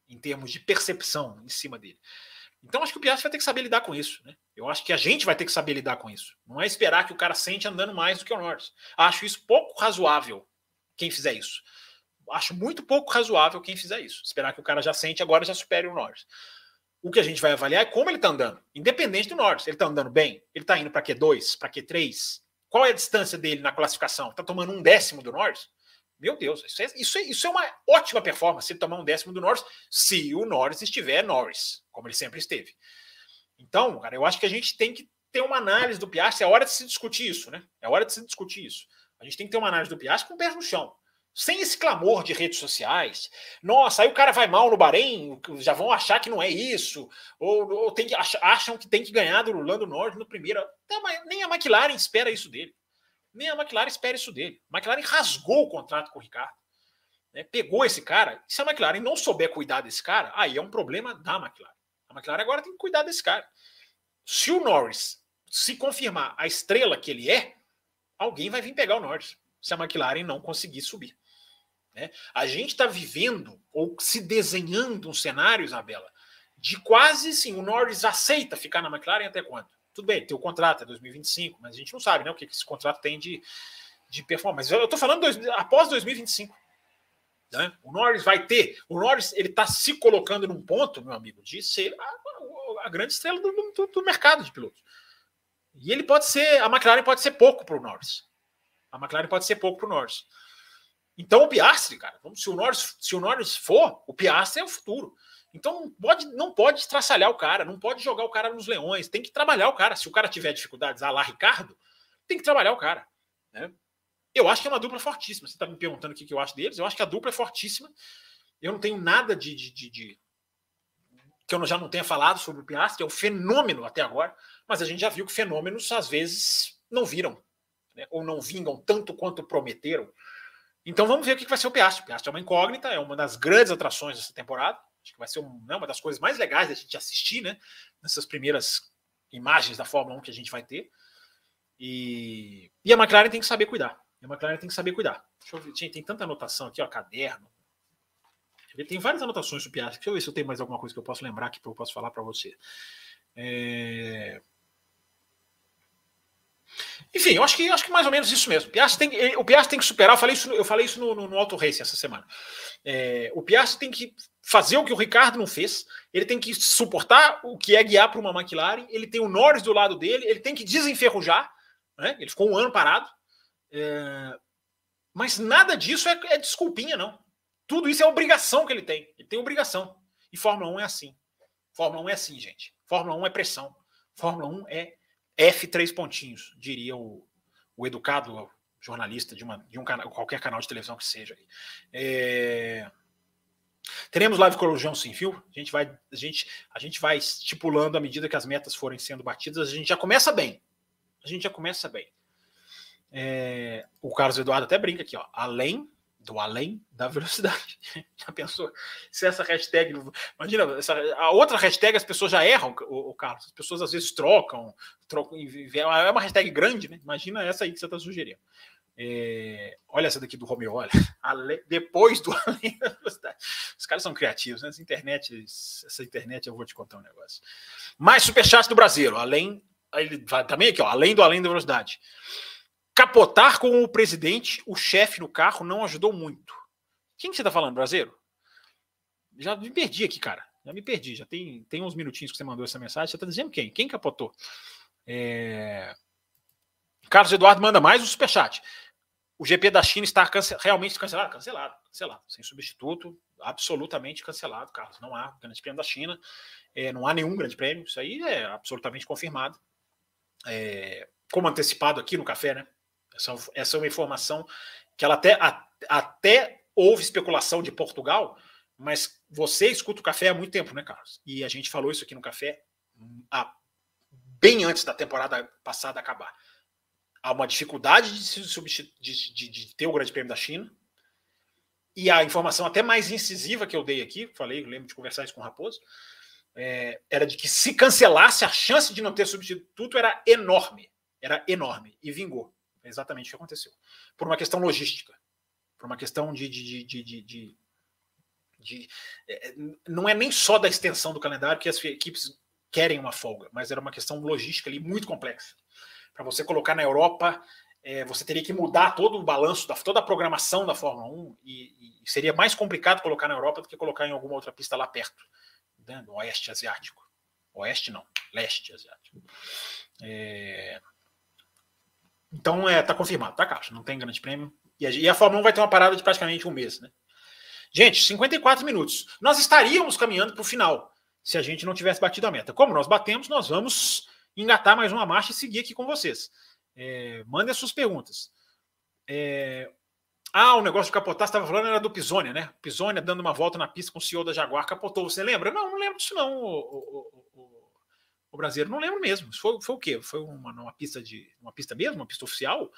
em termos de percepção em cima dele. Então acho que o Piastri vai ter que saber lidar com isso. Né? Eu acho que a gente vai ter que saber lidar com isso. Não é esperar que o cara sente andando mais do que o Norris. Acho isso pouco razoável quem fizer isso acho muito pouco razoável quem fizer isso. Esperar que o cara já sente agora já supere o Norris. O que a gente vai avaliar é como ele está andando, independente do Norris. Ele está andando bem? Ele está indo para Q2, para Q3? Qual é a distância dele na classificação? Está tomando um décimo do Norris? Meu Deus, isso é, isso é, isso é uma ótima performance ele tomar um décimo do Norris, se o Norris estiver Norris, como ele sempre esteve. Então, cara, eu acho que a gente tem que ter uma análise do Piastri, é hora de se discutir isso, né? É hora de se discutir isso. A gente tem que ter uma análise do Piastri com o pé no chão. Sem esse clamor de redes sociais. Nossa, aí o cara vai mal no Bahrein, já vão achar que não é isso. Ou, ou tem que, acham que tem que ganhar do Lando Norris no primeiro. Nem a McLaren espera isso dele. Nem a McLaren espera isso dele. A McLaren rasgou o contrato com o Ricardo. Né? Pegou esse cara. Se a McLaren não souber cuidar desse cara, aí é um problema da McLaren. A McLaren agora tem que cuidar desse cara. Se o Norris se confirmar a estrela que ele é, alguém vai vir pegar o Norris. Se a McLaren não conseguir subir. Né? A gente está vivendo ou se desenhando um cenário, Isabela, de quase sim, o Norris aceita ficar na McLaren até quando? Tudo bem, tem o contrato, é 2025, mas a gente não sabe né, o que esse contrato tem de, de performance. Eu estou falando dois, após 2025. Né? O Norris vai ter. O Norris ele está se colocando num ponto, meu amigo, de ser a, a grande estrela do, do, do, mercado de pilotos. E ele pode ser. A McLaren pode ser pouco para o Norris. A McLaren pode ser pouco para o Norris. Então o Piastri, cara, se o Norris, se o Norris for, o Piastri é o futuro. Então não pode, não pode estraçalhar o cara, não pode jogar o cara nos leões, tem que trabalhar o cara. Se o cara tiver dificuldades, a lá Ricardo, tem que trabalhar o cara. Né? Eu acho que é uma dupla fortíssima. Você está me perguntando o que, eu acho deles, eu acho que a dupla é fortíssima. Eu não tenho nada de, de, de, de que eu já não tenha falado sobre o Piastri, é um fenômeno até agora, mas a gente já viu que fenômenos às vezes não viram, né? ou não vingam tanto quanto prometeram. Então vamos ver o que vai ser o Piastri. O Piastri é uma incógnita, é uma das grandes atrações dessa temporada. Acho que vai ser né, uma das coisas mais legais da gente assistir, né? Nessas primeiras imagens da Fórmula 1 que a gente vai ter. E, e a McLaren tem que saber cuidar. A McLaren tem que saber cuidar. Deixa eu ver, gente, tem tanta anotação aqui, ó, caderno. Tem várias anotações do Piastri. Deixa eu ver se eu tenho mais alguma coisa que eu posso lembrar que eu posso falar para você. É... Enfim, eu acho que, acho que mais ou menos isso mesmo. O Piastri tem, o Piastri tem que superar. Eu falei isso, eu falei isso no, no, no Auto Race essa semana. É, o Piastri tem que fazer o que o Ricardo não fez. Ele tem que suportar o que é guiar para uma McLaren. Ele tem o Norris do lado dele. Ele tem que desenferrujar. Né? Ele ficou um ano parado. É, mas nada disso é, é desculpinha, não. Tudo isso é obrigação que ele tem. Ele tem obrigação. E Fórmula 1 é assim. Fórmula 1 é assim, gente. Fórmula 1 é pressão. Fórmula 1 é F3 pontinhos, diria o, o educado jornalista de, uma, de um canal, qualquer canal de televisão que seja. É... Teremos live corujão sem fio. A gente vai, a gente, a gente vai estipulando à medida que as metas forem sendo batidas. A gente já começa bem. A gente já começa bem. É... O Carlos Eduardo até brinca aqui, ó. Além do além da velocidade. Já pensou? Se essa hashtag. Imagina, essa, a outra hashtag as pessoas já erram, o, o Carlos. As pessoas às vezes trocam, trocam. É uma hashtag grande, né? Imagina essa aí que você está sugerindo. É, olha essa daqui do Romeo, olha. Ale, depois do além da velocidade. Os caras são criativos, né? Essa internet, essa internet, eu vou te contar um negócio. Mais superchat do Brasil, além. Ele vai também aqui, ó, além do além da velocidade. Capotar com o presidente, o chefe no carro, não ajudou muito. Quem que você está falando, brasileiro? Já me perdi aqui, cara. Já me perdi. Já tem, tem uns minutinhos que você mandou essa mensagem. Você está dizendo quem? Quem capotou? É... Carlos Eduardo manda mais um superchat. O GP da China está cance... realmente cancelado? Cancelado, cancelado. Sem substituto, absolutamente cancelado, Carlos. Não há grande prêmio da China. É, não há nenhum grande prêmio. Isso aí é absolutamente confirmado. É... Como antecipado aqui no café, né? Essa, essa é uma informação que ela até, a, até houve especulação de Portugal, mas você escuta o café há muito tempo, né, Carlos? E a gente falou isso aqui no café há, bem antes da temporada passada acabar. Há uma dificuldade de, de, de, de ter o Grande Prêmio da China. E a informação até mais incisiva que eu dei aqui, falei, lembro de conversar isso com o Raposo, é, era de que se cancelasse, a chance de não ter substituto era enorme. Era enorme. E vingou exatamente o que aconteceu. Por uma questão logística, por uma questão de. de, de, de, de, de é, não é nem só da extensão do calendário que as equipes querem uma folga, mas era uma questão logística ali muito complexa. Para você colocar na Europa, é, você teria que mudar todo o balanço, da, toda a programação da Fórmula 1, e, e, seria mais complicado colocar na Europa do que colocar em alguma outra pista lá perto, né, no Oeste Asiático. Oeste não, Leste Asiático. É, então, é, tá confirmado, tá, Caixa? Não tem grande prêmio. E a, e a Fórmula 1 vai ter uma parada de praticamente um mês, né? Gente, 54 minutos. Nós estaríamos caminhando para o final se a gente não tivesse batido a meta. Como nós batemos, nós vamos engatar mais uma marcha e seguir aqui com vocês. É, mandem as suas perguntas. É, ah, o negócio de capotar, você estava falando, era do Pisonia, né? Pisonia dando uma volta na pista com o CEO da Jaguar, capotou. Você lembra? Não, não lembro disso, não, o, o, o, o brasileiro. Não lembro mesmo. Foi, foi o quê? Foi uma, uma pista de. Uma pista mesmo? Uma pista oficial?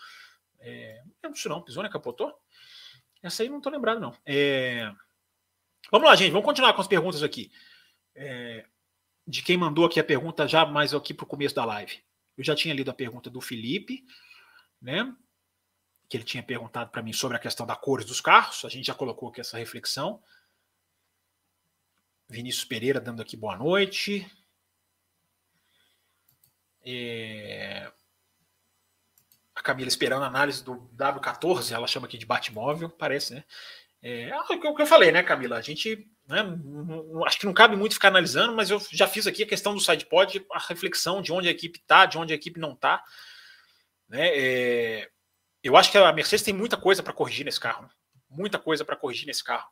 É, não lembro disso, não. Pisonia capotou? Essa aí não estou lembrado, não. É... Vamos lá, gente. Vamos continuar com as perguntas aqui. É... De quem mandou aqui a pergunta já mais aqui para o começo da live. Eu já tinha lido a pergunta do Felipe, né? Que ele tinha perguntado para mim sobre a questão da cores dos carros. A gente já colocou aqui essa reflexão. Vinícius Pereira dando aqui boa noite. É... A Camila esperando a análise do W14, ela chama aqui de Batmóvel, parece, né? É, é o que eu falei, né, Camila? A gente né, acho que não cabe muito ficar analisando, mas eu já fiz aqui a questão do sidepod, a reflexão de onde a equipe está, de onde a equipe não está. Né? É, eu acho que a Mercedes tem muita coisa para corrigir nesse carro, muita coisa para corrigir nesse carro.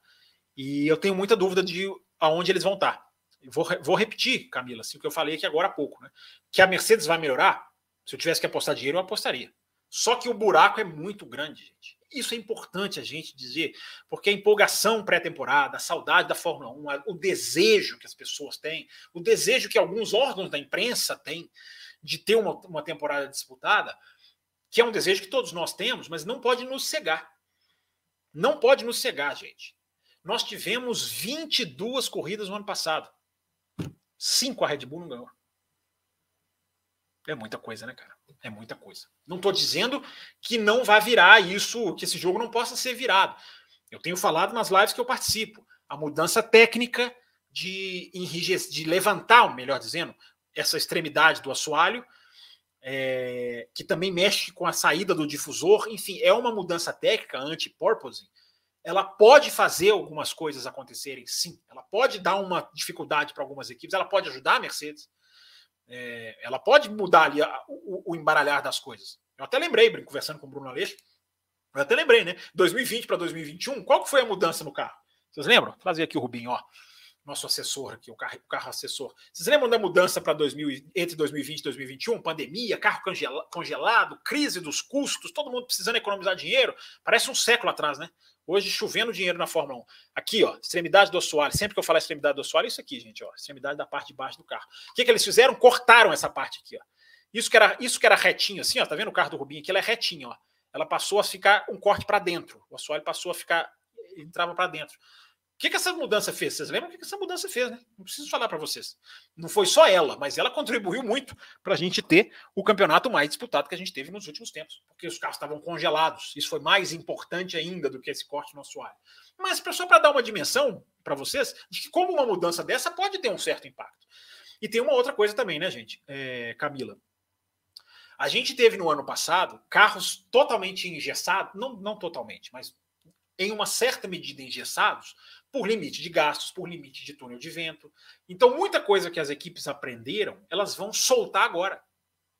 E eu tenho muita dúvida de aonde eles vão estar. Tá. Vou, vou repetir, Camila, assim, o que eu falei aqui agora há pouco. Né? Que a Mercedes vai melhorar, se eu tivesse que apostar dinheiro, eu apostaria. Só que o buraco é muito grande, gente. Isso é importante a gente dizer, porque a empolgação pré-temporada, a saudade da Fórmula 1, o desejo que as pessoas têm, o desejo que alguns órgãos da imprensa têm de ter uma, uma temporada disputada, que é um desejo que todos nós temos, mas não pode nos cegar. Não pode nos cegar, gente. Nós tivemos 22 corridas no ano passado. Cinco a Red Bull não ganhou. É muita coisa, né, cara? É muita coisa. Não estou dizendo que não vai virar isso, que esse jogo não possa ser virado. Eu tenho falado nas lives que eu participo. A mudança técnica de, de levantar, melhor dizendo, essa extremidade do assoalho, é, que também mexe com a saída do difusor. Enfim, é uma mudança técnica anti-porpoising. Ela pode fazer algumas coisas acontecerem, sim. Ela pode dar uma dificuldade para algumas equipes, ela pode ajudar a Mercedes é, ela pode mudar ali a, o, o, embaralhar das coisas. Eu até lembrei, conversando com o Bruno Aleixo, eu até lembrei, né? 2020 para 2021, qual que foi a mudança no carro? Vocês lembram? Vou trazer aqui o Rubinho, ó. Nosso assessor aqui, o carro, o carro assessor. Vocês lembram da mudança para 2000, entre 2020 e 2021? Pandemia, carro congelado, crise dos custos, todo mundo precisando economizar dinheiro. Parece um século atrás, né? Hoje chovendo dinheiro na Fórmula 1. Aqui, ó, extremidade do assoalho. Sempre que eu falar extremidade do assoalho, é isso aqui, gente, ó, extremidade da parte de baixo do carro. O que, que eles fizeram? Cortaram essa parte aqui, ó. Isso que era, isso que era retinho, assim, ó, tá vendo o carro do Rubinho aqui? Ela é retinho, ó. Ela passou a ficar um corte para dentro. O assoalho passou a ficar, entrava para dentro. O que, que essa mudança fez? Vocês lembram o que, que essa mudança fez, né? Não preciso falar para vocês. Não foi só ela, mas ela contribuiu muito para a gente ter o campeonato mais disputado que a gente teve nos últimos tempos, porque os carros estavam congelados. Isso foi mais importante ainda do que esse corte no assoalho. Mas só para dar uma dimensão para vocês de que como uma mudança dessa pode ter um certo impacto. E tem uma outra coisa também, né, gente? É, Camila. A gente teve no ano passado carros totalmente engessados, não, não totalmente, mas em uma certa medida engessados, por limite de gastos, por limite de túnel de vento. Então, muita coisa que as equipes aprenderam, elas vão soltar agora.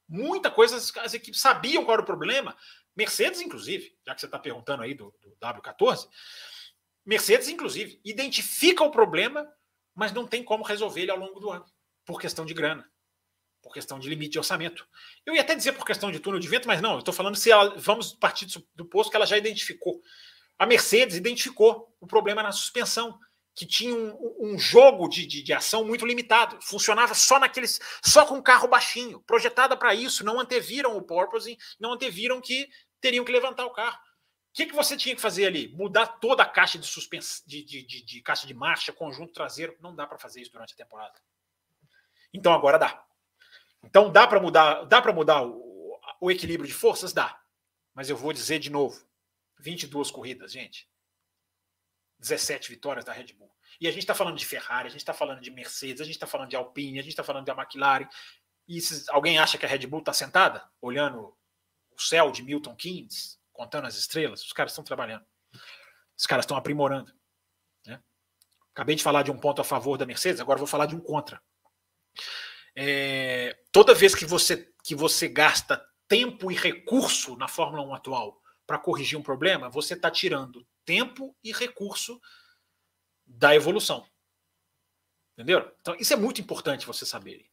Muita coisa as equipes sabiam qual era o problema. Mercedes, inclusive, já que você está perguntando aí do, do W14, Mercedes, inclusive, identifica o problema, mas não tem como resolver ele ao longo do ano, por questão de grana, por questão de limite de orçamento. Eu ia até dizer por questão de túnel de vento, mas não, eu estou falando se ela, vamos partir do posto que ela já identificou. A Mercedes identificou o problema na suspensão, que tinha um, um jogo de, de, de, ação muito limitado, funcionava só naqueles, só com carro baixinho, projetada para isso, não anteviram o porpoising, não anteviram que teriam que levantar o carro. O que, que você tinha que fazer ali? Mudar toda a caixa de suspensão, de, de, de, de caixa de marcha, conjunto traseiro? Não dá para fazer isso durante a temporada. Então agora dá. Então dá para mudar, dá para mudar o, o equilíbrio de forças, dá. Mas eu vou dizer de novo, 22 corridas, gente. 17 vitórias da Red Bull. E a gente está falando de Ferrari, a gente está falando de Mercedes, a gente está falando de Alpine, a gente está falando da McLaren. E se alguém acha que a Red Bull está sentada, olhando o céu de Milton Keynes, contando as estrelas, os caras estão trabalhando. Os caras estão aprimorando. Né? Acabei de falar de um ponto a favor da Mercedes, agora vou falar de um contra. É, toda vez que você, que você gasta tempo e recurso na Fórmula 1 atual para corrigir um problema, você está tirando tempo e recurso da evolução. Entendeu? Então, isso é muito importante você saber.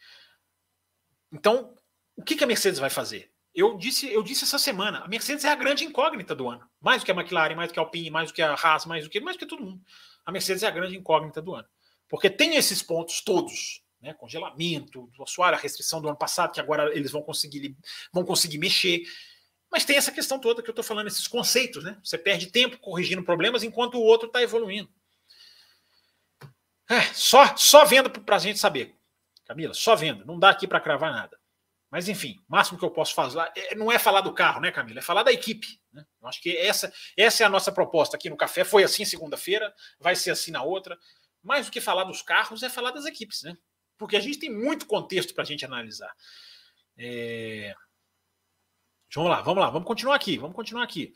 Então, o que, que a Mercedes vai fazer? Eu disse, eu disse essa semana, a Mercedes é a grande incógnita do ano. Mais do que a McLaren, mais do que a Alpine, mais do que a Haas, mais do que, mais do que todo mundo. A Mercedes é a grande incógnita do ano. Porque tem esses pontos todos, né? Congelamento, do assoalho, a restrição do ano passado, que agora eles vão conseguir, vão conseguir mexer. Mas tem essa questão toda que eu estou falando, esses conceitos, né? Você perde tempo corrigindo problemas enquanto o outro está evoluindo. É, só, só vendo para a gente saber. Camila, só vendo. Não dá aqui para cravar nada. Mas, enfim, o máximo que eu posso fazer é, não é falar do carro, né, Camila? É falar da equipe. Né? Eu acho que essa, essa é a nossa proposta aqui no Café. Foi assim segunda-feira, vai ser assim na outra. Mais do que falar dos carros, é falar das equipes, né? Porque a gente tem muito contexto para a gente analisar. É... Vamos lá, vamos lá, vamos continuar aqui, vamos continuar aqui.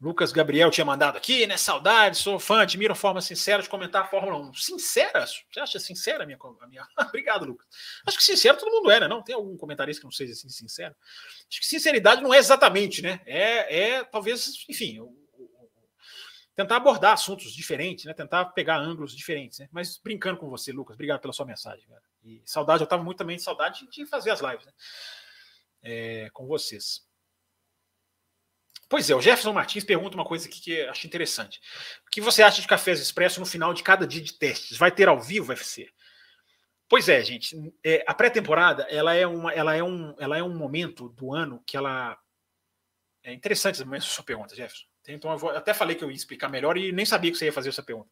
Lucas Gabriel tinha mandado aqui, né? Saudade, sou fã, admiro forma sincera de comentar a Fórmula 1. Sincera? Você acha sincera a minha. A minha... Obrigado, Lucas. Acho que sincero todo mundo é, né? Não tem algum comentarista que não seja assim sincero. Acho que sinceridade não é exatamente, né? É, é talvez, enfim, tentar abordar assuntos diferentes, né? Tentar pegar ângulos diferentes, né? Mas brincando com você, Lucas, obrigado pela sua mensagem, cara. E saudade, eu estava muito também de saudade de fazer as lives, né? É, com vocês. Pois é, o Jefferson Martins pergunta uma coisa aqui que acho interessante. O que você acha de cafés expresso no final de cada dia de testes? Vai ter ao vivo, UFC? Pois é, gente. É, a pré-temporada ela é ela é um, ela é um momento do ano que ela é interessante essa sua pergunta, Jefferson. Então eu, vou, eu até falei que eu ia explicar melhor e nem sabia que você ia fazer essa pergunta.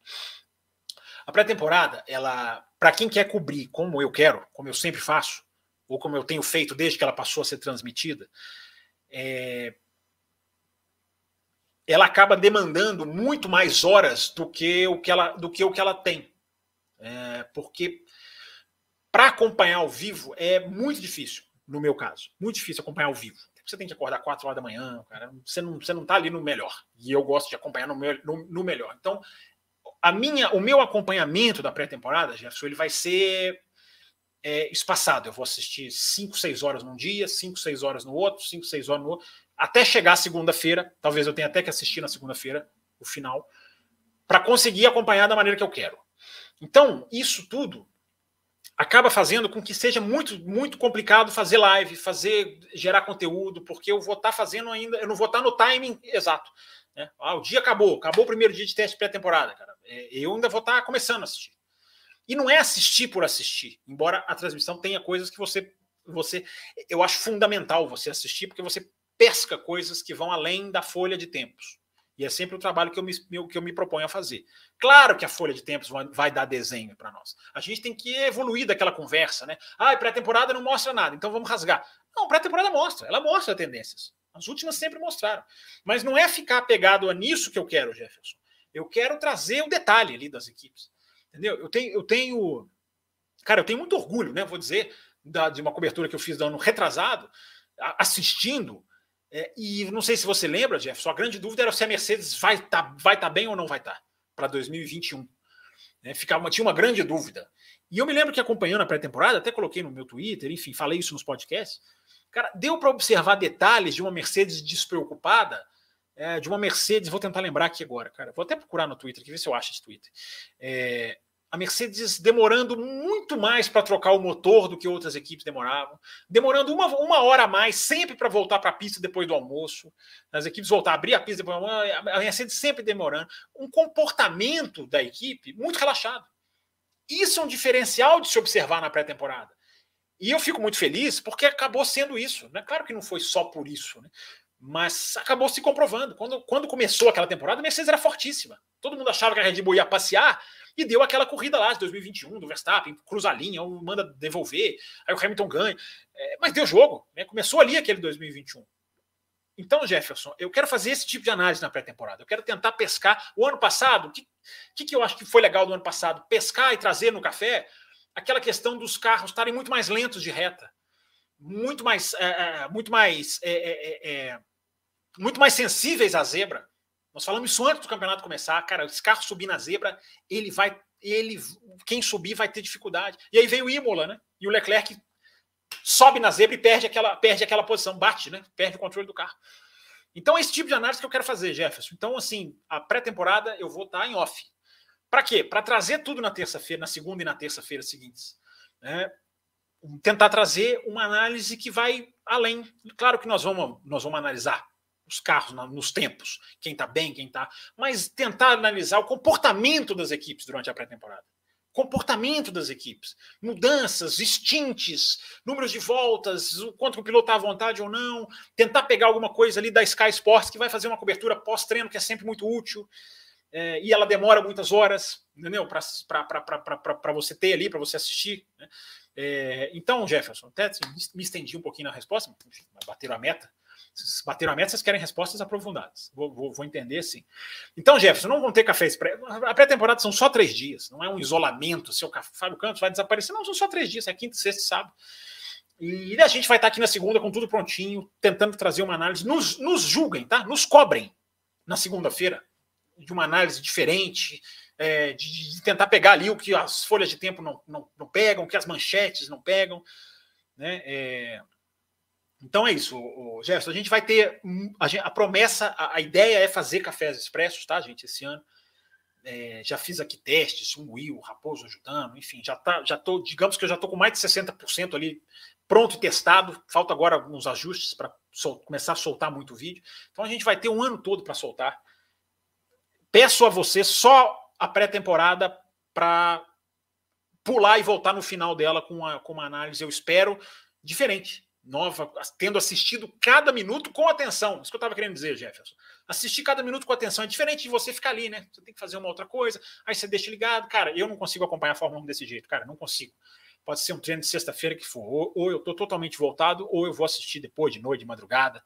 A pré-temporada, ela, para quem quer cobrir como eu quero, como eu sempre faço, ou como eu tenho feito desde que ela passou a ser transmitida, é, ela acaba demandando muito mais horas do que o que ela, do que o que ela tem. É, porque para acompanhar ao vivo é muito difícil, no meu caso. Muito difícil acompanhar ao vivo. Você tem que acordar 4 horas da manhã, cara. Você não, você não tá ali no melhor. E eu gosto de acompanhar no, no, no melhor. Então, a minha, o meu acompanhamento da pré-temporada, Jefferson, ele vai ser é, espaçado. Eu vou assistir 5, 6 horas num dia, 5, 6 horas no outro, 5, 6 horas no outro até chegar segunda-feira, talvez eu tenha até que assistir na segunda-feira, o final, para conseguir acompanhar da maneira que eu quero. Então, isso tudo acaba fazendo com que seja muito, muito complicado fazer live, fazer, gerar conteúdo, porque eu vou estar tá fazendo ainda, eu não vou estar tá no timing exato. Né? Ah, o dia acabou, acabou o primeiro dia de teste pré-temporada, cara. É, eu ainda vou estar tá começando a assistir. E não é assistir por assistir, embora a transmissão tenha coisas que você, você, eu acho fundamental você assistir, porque você pesca coisas que vão além da folha de tempos. E é sempre o trabalho que eu me, que eu me proponho a fazer. Claro que a folha de tempos vai, vai dar desenho para nós. A gente tem que evoluir daquela conversa, né? Ah, pré-temporada não mostra nada, então vamos rasgar. Não, pré-temporada mostra, ela mostra tendências. As últimas sempre mostraram. Mas não é ficar apegado a nisso que eu quero, Jefferson. Eu quero trazer o detalhe ali das equipes. Entendeu? Eu tenho, eu tenho. Cara, eu tenho muito orgulho, né? Vou dizer, da, de uma cobertura que eu fiz do ano retrasado, assistindo é, e não sei se você lembra, Jeff, sua grande dúvida era se a Mercedes vai estar tá, vai tá bem ou não vai estar tá, para 2021. É, ficava, tinha uma grande dúvida. E eu me lembro que acompanhando a pré-temporada, até coloquei no meu Twitter, enfim, falei isso nos podcasts. Cara, deu para observar detalhes de uma Mercedes despreocupada, é, de uma Mercedes, vou tentar lembrar aqui agora, cara. Vou até procurar no Twitter, aqui, ver se eu acho esse Twitter. É, a Mercedes demorando muito mais para trocar o motor do que outras equipes demoravam, demorando uma, uma hora a mais sempre para voltar para a pista depois do almoço, as equipes voltar a abrir a pista depois do almoço, a Mercedes sempre demorando, um comportamento da equipe muito relaxado. Isso é um diferencial de se observar na pré-temporada. E eu fico muito feliz porque acabou sendo isso. Né? Claro que não foi só por isso, né? Mas acabou se comprovando. Quando, quando começou aquela temporada, a Mercedes era fortíssima. Todo mundo achava que a Red Bull ia passear, e deu aquela corrida lá de 2021 do Verstappen, cruza a linha, manda devolver, aí o Hamilton ganha. É, mas deu jogo, né? começou ali aquele 2021. Então, Jefferson, eu quero fazer esse tipo de análise na pré-temporada. Eu quero tentar pescar. O ano passado, o que, que, que eu acho que foi legal do ano passado? Pescar e trazer no café aquela questão dos carros estarem muito mais lentos de reta, muito mais, é, é muito mais, é, é, é, muito mais sensíveis à zebra. Nós falamos isso antes do campeonato começar. Cara, esse carro subir na zebra, ele vai. ele Quem subir vai ter dificuldade. E aí veio o Imola, né? E o Leclerc sobe na zebra e perde aquela, perde aquela posição, bate, né? Perde o controle do carro. Então é esse tipo de análise que eu quero fazer, Jefferson. Então, assim, a pré-temporada eu vou estar em off. Para quê? Para trazer tudo na terça-feira, na segunda e na terça-feira seguintes. Né? Tentar trazer uma análise que vai além. Claro que nós vamos, nós vamos analisar os carros nos tempos, quem está bem, quem está. Mas tentar analisar o comportamento das equipes durante a pré-temporada. Comportamento das equipes, mudanças, extintes, números de voltas, o quanto o piloto está à vontade ou não, tentar pegar alguma coisa ali da Sky Sports que vai fazer uma cobertura pós-treino, que é sempre muito útil, é, e ela demora muitas horas, entendeu? Para você ter ali, para você assistir. Né? É, então, Jefferson, até me estendi um pouquinho na resposta, bateram a meta, vocês bateram a meta, vocês querem respostas aprofundadas. Vou, vou, vou entender sim. Então, Jefferson, não vão ter cafés pré. A pré-temporada são só três dias, não é um isolamento. Seu Fábio Campos vai desaparecer. Não, são só três dias, é quinta, sexta e sábado. E a gente vai estar aqui na segunda com tudo prontinho, tentando trazer uma análise. Nos, nos julguem, tá? Nos cobrem na segunda-feira de uma análise diferente, é, de, de, tentar pegar ali o que as folhas de tempo não, não, não pegam, o que as manchetes não pegam. Né? É, então é isso, o, Gerson. A gente vai ter a, a promessa, a, a, ideia é fazer cafés expressos, tá, gente? Esse ano. É, já fiz aqui testes, um Will, Raposo ajudando, enfim, já tá, já tô, digamos que eu já estou com mais de 60% ali pronto e testado. Falta agora alguns ajustes para começar a soltar muito vídeo. Então a gente vai ter um ano todo para soltar. Peço a você só a pré-temporada para pular e voltar no final dela com uma, com uma análise, eu espero, diferente nova, tendo assistido cada minuto com atenção. Isso que eu estava querendo dizer, Jefferson. Assistir cada minuto com atenção é diferente de você ficar ali, né? Você tem que fazer uma outra coisa, aí você deixa ligado. Cara, eu não consigo acompanhar a Fórmula 1 desse jeito, cara, não consigo. Pode ser um treino de sexta-feira que for, ou, ou eu estou totalmente voltado, ou eu vou assistir depois, de noite, de madrugada.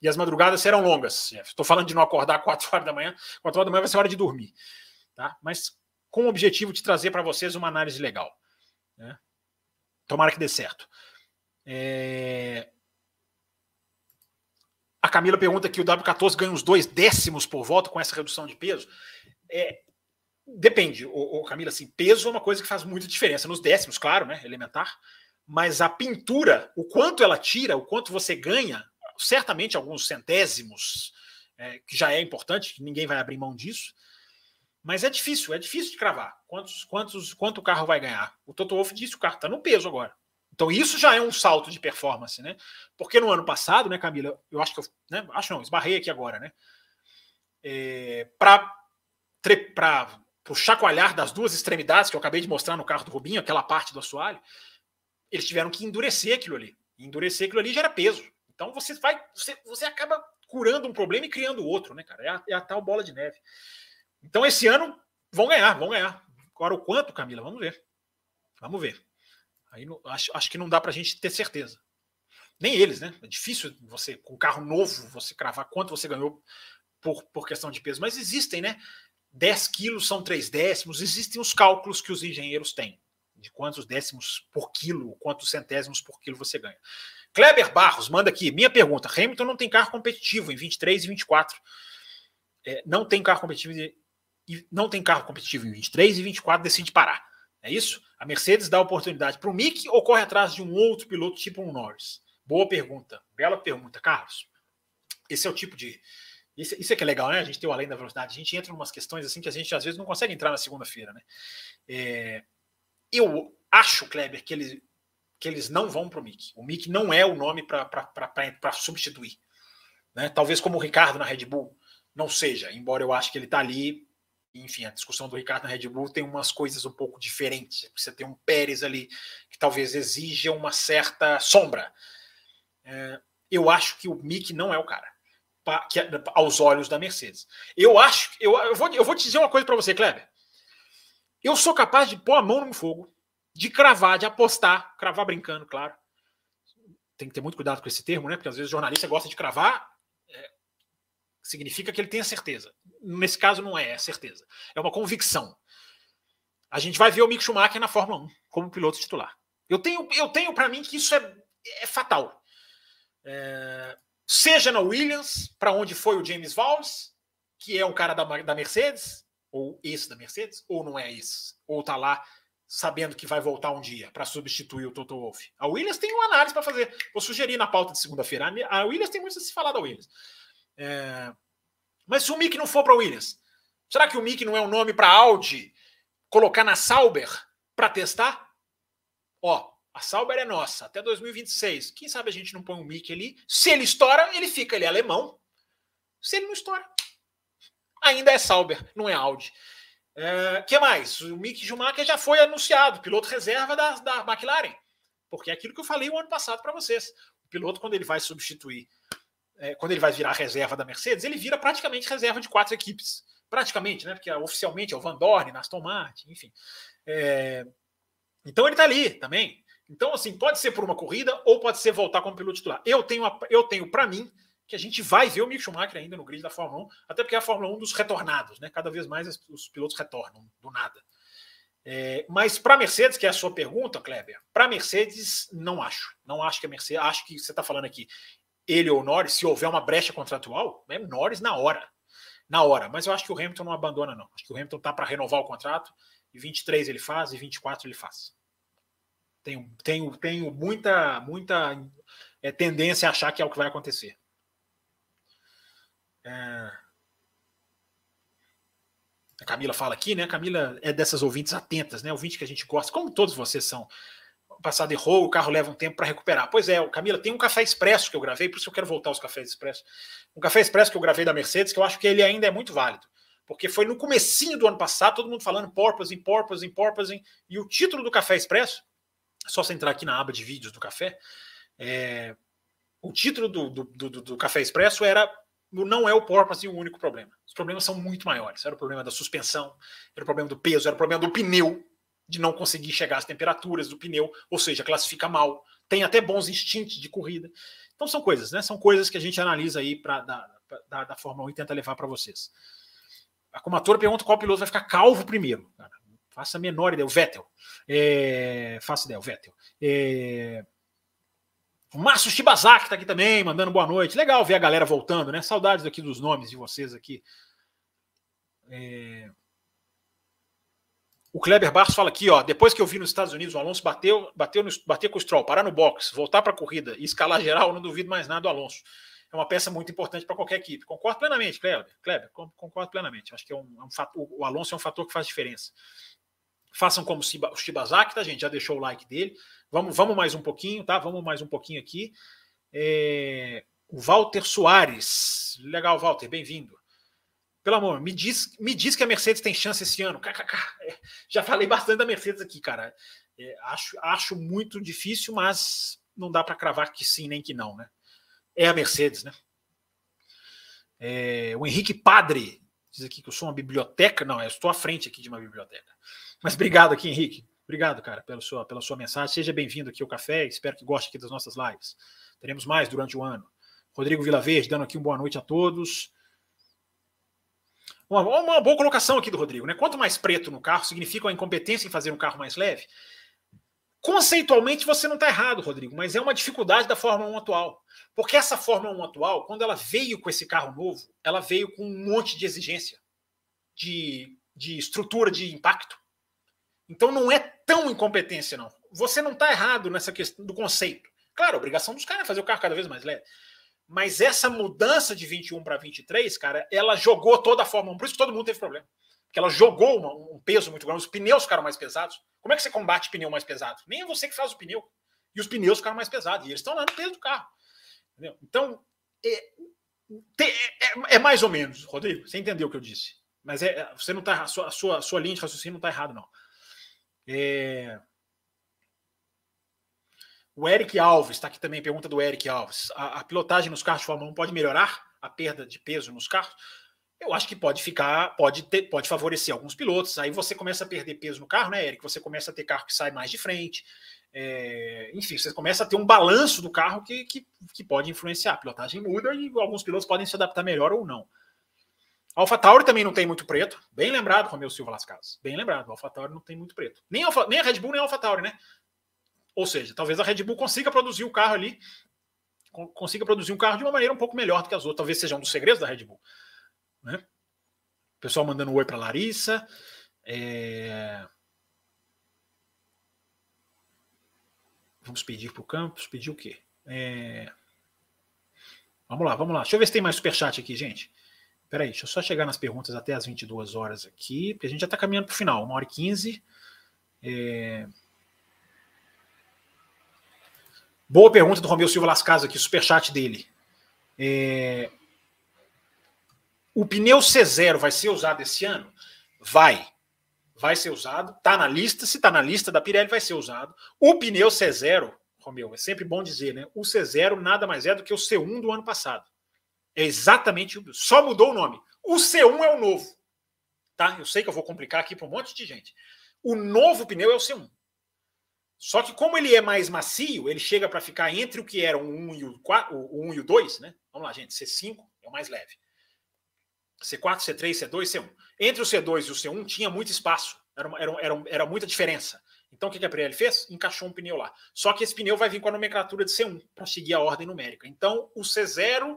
E as madrugadas serão longas, Estou falando de não acordar 4 horas da manhã. 4 horas da manhã vai ser hora de dormir. Tá? Mas com o objetivo de trazer para vocês uma análise legal. Né? Tomara que dê certo. É... A Camila pergunta que o W14 ganha uns dois décimos por volta com essa redução de peso. É... Depende, o, Camila, assim, peso é uma coisa que faz muita diferença. Nos décimos, claro, né? Elementar. Mas a pintura, o quanto ela tira, o quanto você ganha, certamente alguns centésimos, é, que já é importante, ninguém vai abrir mão disso. Mas é difícil, é difícil de cravar. Quantos, quantos, quanto o carro vai ganhar? O Toto Wolff disse que o carro está no peso agora. Então isso já é um salto de performance, né? Porque no ano passado, né, Camila, eu acho que eu, né, acho não, esbarrei aqui agora, né? É, para o chacoalhar das duas extremidades que eu acabei de mostrar no carro do Rubinho, aquela parte do assoalho, eles tiveram que endurecer aquilo ali. E endurecer aquilo ali gera peso. Então você vai, você, você acaba curando um problema e criando outro, né, cara? É a, é a tal bola de neve. Então esse ano vão ganhar, vão ganhar. Agora o quanto, Camila? Vamos ver. Vamos ver. Aí não, acho, acho que não dá para a gente ter certeza. Nem eles, né? É difícil você, com carro novo, você cravar quanto você ganhou por, por questão de peso. Mas existem, né? 10 quilos são 3 décimos, existem os cálculos que os engenheiros têm de quantos décimos por quilo, quantos centésimos por quilo você ganha. Kleber Barros manda aqui. Minha pergunta: Hamilton não tem carro competitivo em 23 e 24. É, não tem carro competitivo e não tem carro competitivo em 23 e 24 decide parar. É isso? A Mercedes dá oportunidade para o Mick ou corre atrás de um outro piloto tipo um Norris? Boa pergunta. Bela pergunta, Carlos. Esse é o tipo de. Isso, isso é que é legal, né? A gente tem o além da velocidade. A gente entra em umas questões assim que a gente às vezes não consegue entrar na segunda-feira, né? É... Eu acho, Kleber, que eles, que eles não vão para o Mick. O Mick não é o nome para substituir. Né? Talvez como o Ricardo na Red Bull não seja, embora eu acho que ele está ali enfim, a discussão do Ricardo na Red Bull tem umas coisas um pouco diferentes. Você tem um Pérez ali que talvez exija uma certa sombra. É, eu acho que o Mick não é o cara pra, que, é, aos olhos da Mercedes. Eu acho, eu, eu, vou, eu vou te dizer uma coisa para você, Kleber. Eu sou capaz de pôr a mão no fogo, de cravar, de apostar, cravar brincando, claro. Tem que ter muito cuidado com esse termo, né? Porque às vezes o jornalista gosta de cravar significa que ele tenha certeza. Nesse caso, não é, é certeza. É uma convicção. A gente vai ver o Mick Schumacher na Fórmula 1 como piloto titular. Eu tenho, eu tenho para mim que isso é, é fatal. É, seja na Williams, para onde foi o James Valls, que é um cara da, da Mercedes, ou esse da Mercedes, ou não é esse, ou tá lá sabendo que vai voltar um dia para substituir o Toto Wolff. A Williams tem uma análise para fazer. Vou sugerir na pauta de segunda-feira. A Williams tem muito a se falar da Williams. É... Mas se o Mick não for para Williams, será que o Mick não é um nome para Audi colocar na Sauber para testar? Ó, a Sauber é nossa até 2026. Quem sabe a gente não põe um Mick ali? Se ele estoura, ele fica, ele é alemão. Se ele não estoura, ainda é Sauber, não é Audi. É, que mais? O Mick Schumacher já foi anunciado, piloto reserva da, da McLaren. Porque é aquilo que eu falei o ano passado para vocês. O piloto, quando ele vai substituir, é, quando ele vai virar reserva da Mercedes, ele vira praticamente reserva de quatro equipes. Praticamente, né? Porque oficialmente é o Van Dorn, Aston Martin, enfim. É, então ele está ali também. Então, assim, pode ser por uma corrida ou pode ser voltar como piloto titular. Eu tenho, eu tenho para mim, que a gente vai ver o Mick Schumacher ainda no grid da Fórmula 1, até porque é a Fórmula 1 dos retornados, né? Cada vez mais os pilotos retornam do nada. É, mas para Mercedes, que é a sua pergunta, Kleber, para Mercedes, não acho. Não acho que a Mercedes. Acho que você está falando aqui, ele ou Norris, se houver uma brecha contratual, é Norris na hora. Na hora. Mas eu acho que o Hamilton não abandona, não. Acho que o Hamilton está para renovar o contrato, e 23 ele faz, e 24 ele faz. Tenho, tenho, tenho muita, muita é, tendência a achar que é o que vai acontecer. É... A Camila fala aqui, né? A Camila é dessas ouvintes atentas, né? Ouvinte que a gente gosta, como todos vocês são. O passado errou, o carro leva um tempo para recuperar. Pois é, Camila, tem um café expresso que eu gravei, por isso eu quero voltar aos cafés expressos. Um café expresso que eu gravei da Mercedes, que eu acho que ele ainda é muito válido. Porque foi no comecinho do ano passado, todo mundo falando porpoising, porpoising, porpoising, e o título do café expresso, só você entrar aqui na aba de vídeos do café, é, o título do, do, do, do Café Expresso era não é o porpoise o único problema. Os problemas são muito maiores. Era o problema da suspensão, era o problema do peso, era o problema do pneu, de não conseguir chegar às temperaturas do pneu, ou seja, classifica mal. Tem até bons instintos de corrida. Então são coisas, né? São coisas que a gente analisa aí pra, da, da, da Fórmula 1 e tenta levar para vocês. A comatora pergunta qual piloto vai ficar calvo primeiro. Cara. Faça a menor ideia. O Vettel. É, faça ideia, o Vettel. É, o Márcio Shibazaki está aqui também, mandando boa noite. Legal ver a galera voltando, né? Saudades aqui dos nomes de vocês aqui. É... O Kleber Barros fala aqui, ó. Depois que eu vi nos Estados Unidos, o Alonso bateu, bateu, no, bateu com o Stroll, parar no box, voltar para a corrida e escalar geral, não duvido mais nada do Alonso. É uma peça muito importante para qualquer equipe. Concordo plenamente, Kleber. Kleber, concordo plenamente. Acho que é um, é um fator, o Alonso é um fator que faz diferença. Façam como o Shibazaki, tá, gente? Já deixou o like dele. Vamos, vamos mais um pouquinho, tá? Vamos mais um pouquinho aqui. É... O Walter Soares. Legal, Walter, bem-vindo. Pelo amor, me diz, me diz que a Mercedes tem chance esse ano. É, já falei bastante da Mercedes aqui, cara. É, acho, acho muito difícil, mas não dá para cravar que sim nem que não, né? É a Mercedes, né? É, o Henrique Padre diz aqui que eu sou uma biblioteca. Não, eu estou à frente aqui de uma biblioteca. Mas obrigado aqui, Henrique. Obrigado, cara, pela sua, pela sua mensagem. Seja bem-vindo aqui ao café. Espero que goste aqui das nossas lives. Teremos mais durante o ano. Rodrigo Vilaverde dando aqui uma boa noite a todos. Uma, uma, boa colocação aqui do Rodrigo, né? Quanto mais preto no carro significa uma incompetência em fazer um carro mais leve. Conceitualmente você não está errado, Rodrigo, mas é uma dificuldade da Fórmula 1 atual. Porque essa Fórmula 1 atual, quando ela veio com esse carro novo, ela veio com um monte de exigência de, de estrutura de impacto. Então não é tão incompetência, não. Você não está errado nessa questão do conceito. Claro, a obrigação dos caras é fazer o carro cada vez mais leve. Mas essa mudança de 21 para 23, cara, ela jogou toda a Fórmula 1. Por isso que todo mundo teve problema. Porque ela jogou uma, um peso muito grande. Os pneus ficaram mais pesados. Como é que você combate pneu mais pesado? Nem é você que faz o pneu. E os pneus ficaram mais pesados. E eles estão lá no peso do carro. Entendeu? Então, é, é, é, mais ou menos, Rodrigo. Você entendeu o que eu disse. Mas é, você não tá. A sua, a sua, a sua linha de raciocínio não está errado, não. É... O Eric Alves, está aqui também, pergunta do Eric Alves. A, a, pilotagem nos carros de Fórmula 1 pode melhorar a perda de peso nos carros? Eu acho que pode ficar, pode ter, pode favorecer alguns pilotos. Aí você começa a perder peso no carro, né, Eric? Você começa a ter carro que sai mais de frente. É, enfim, você começa a ter um balanço do carro que, que, que pode influenciar. A pilotagem muda e alguns pilotos podem se adaptar melhor ou não. Alpha Tauri também não tem muito preto. Bem lembrado, Romeu Silva Las Casas. Bem lembrado. Alpha Tauri não tem muito preto. Nem, Alpha, nem a Red Bull, nem a Alpha Tauri, né? Ou seja, talvez a Red Bull consiga produzir o carro ali, consiga produzir um carro de uma maneira um pouco melhor do que as outras. Talvez seja um dos segredos da Red Bull. Né? Pessoal mandando um oi para Larissa. É... Vamos pedir para o campus. Pedir o quê? É... Vamos lá, vamos lá. Deixa eu ver se tem mais superchat aqui, gente. Peraí, deixa eu só chegar nas perguntas até as 22 horas aqui, porque a gente já está caminhando para o final, uma hora e 15. É... Boa pergunta do Romeu Silva Las Casas aqui, superchat dele. É... O pneu C0 vai ser usado esse ano? Vai. Vai ser usado. Está na lista. Se está na lista da Pirelli, vai ser usado. O pneu C0, Romeu, é sempre bom dizer, né? O C0 nada mais é do que o C1 do ano passado. É exatamente, só mudou o nome. O C1 é o novo. Tá? Eu sei que eu vou complicar aqui para um monte de gente. O novo pneu é o C1. Só que como ele é mais macio, ele chega para ficar entre o que era o 1 e o, 4, o 1 e o 2, né? Vamos lá, gente, C5 é o mais leve. C4, C3, C2, C1. Entre o C2 e o C1 tinha muito espaço, era, era, era, era muita diferença. Então o que a Pirelli fez? Encaixou um pneu lá. Só que esse pneu vai vir com a nomenclatura de C1 para seguir a ordem numérica. Então o C0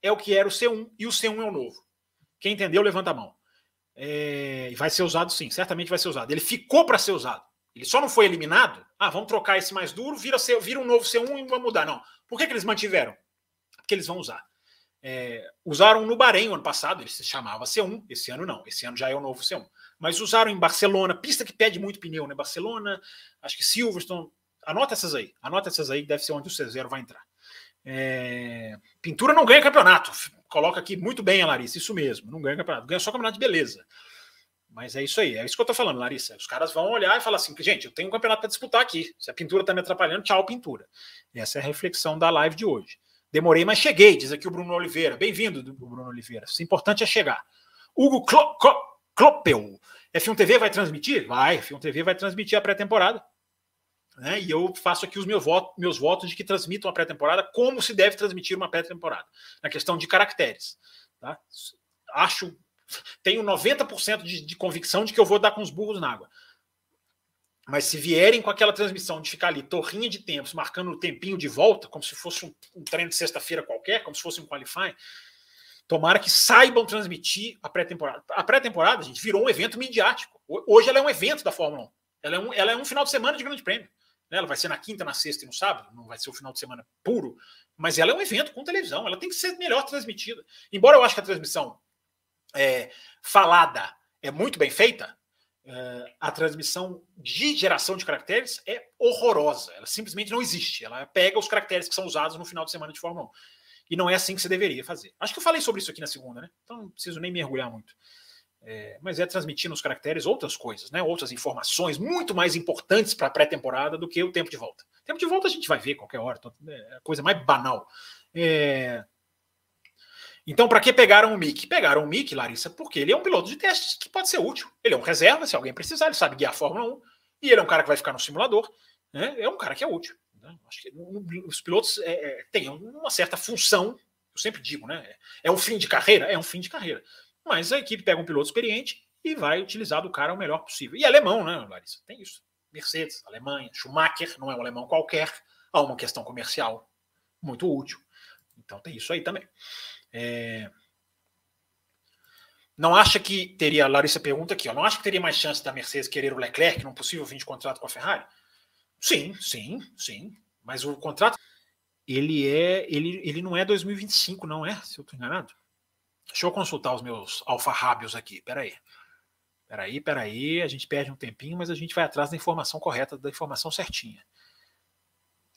é o que era o C1 e o C1 é o novo. Quem entendeu, levanta a mão. É, vai ser usado sim, certamente vai ser usado. Ele ficou para ser usado. Ele só não foi eliminado. Ah, vamos trocar esse mais duro, vira, vira um novo C1 e vamos mudar. Não. Por que, que eles mantiveram? Porque eles vão usar. É, usaram no Bahrein ano passado, ele se chamava C1, esse ano não, esse ano já é o novo C1. Mas usaram em Barcelona, pista que pede muito pneu, né? Barcelona, acho que Silverstone. Anota essas aí, anota essas aí, deve ser onde o C0 vai entrar. É, pintura não ganha campeonato. Coloca aqui muito bem a Larissa, isso mesmo, não ganha campeonato, ganha só campeonato de beleza. Mas é isso aí, é isso que eu tô falando, Larissa. Os caras vão olhar e falar assim: gente, eu tenho um campeonato para disputar aqui. Se a pintura tá me atrapalhando, tchau, pintura. Essa é a reflexão da live de hoje. Demorei, mas cheguei, diz aqui o Bruno Oliveira. Bem-vindo, Bruno Oliveira. O importante é chegar. Hugo Kloppel. F1 TV vai transmitir? Vai, F1 TV vai transmitir a pré-temporada. Né? E eu faço aqui os meus votos, meus votos de que transmitam a pré-temporada como se deve transmitir uma pré-temporada, na questão de caracteres. Tá? Acho, tenho 90% de, de convicção de que eu vou dar com os burros na água. Mas se vierem com aquela transmissão de ficar ali, torrinha de tempos, marcando o tempinho de volta, como se fosse um, um treino de sexta-feira qualquer, como se fosse um qualifying, tomara que saibam transmitir a pré-temporada. A pré-temporada, gente, virou um evento midiático. Hoje ela é um evento da Fórmula 1. Ela é um, ela é um final de semana de grande prêmio. Né? Ela vai ser na quinta, na sexta e no sábado, não vai ser o final de semana puro, mas ela é um evento com televisão, ela tem que ser melhor transmitida. Embora eu acho que a transmissão é, falada é muito bem feita, é, a transmissão de geração de caracteres é horrorosa. Ela simplesmente não existe. Ela pega os caracteres que são usados no final de semana de Fórmula 1. E não é assim que você deveria fazer. Acho que eu falei sobre isso aqui na segunda, né? Então não preciso nem mergulhar muito. É, mas é transmitir nos caracteres outras coisas, né? outras informações muito mais importantes para a pré-temporada do que o tempo de volta. tempo de volta a gente vai ver qualquer hora, então, é a coisa mais banal. É... Então, para que pegaram o Mick? Pegaram o Mick, Larissa, porque ele é um piloto de testes que pode ser útil. Ele é um reserva, se alguém precisar, ele sabe guiar a Fórmula 1, e ele é um cara que vai ficar no simulador, né? é um cara que é útil. Né? Acho que os pilotos é, é, têm uma certa função, eu sempre digo, né? É um fim de carreira? É um fim de carreira. Mas a equipe pega um piloto experiente e vai utilizar do cara o melhor possível. E alemão, né, Larissa? Tem isso. Mercedes, Alemanha, Schumacher, não é um alemão qualquer. Há uma questão comercial muito útil. Então tem isso aí também. É... Não acha que teria, Larissa pergunta aqui, ó, não acha que teria mais chance da Mercedes querer o Leclerc num possível fim de contrato com a Ferrari? Sim, sim, sim. Mas o contrato, ele é, ele, ele não é 2025, não é? Se eu estou enganado. Deixa eu consultar os meus alfarrábios aqui. Peraí. Peraí, peraí. A gente perde um tempinho, mas a gente vai atrás da informação correta, da informação certinha.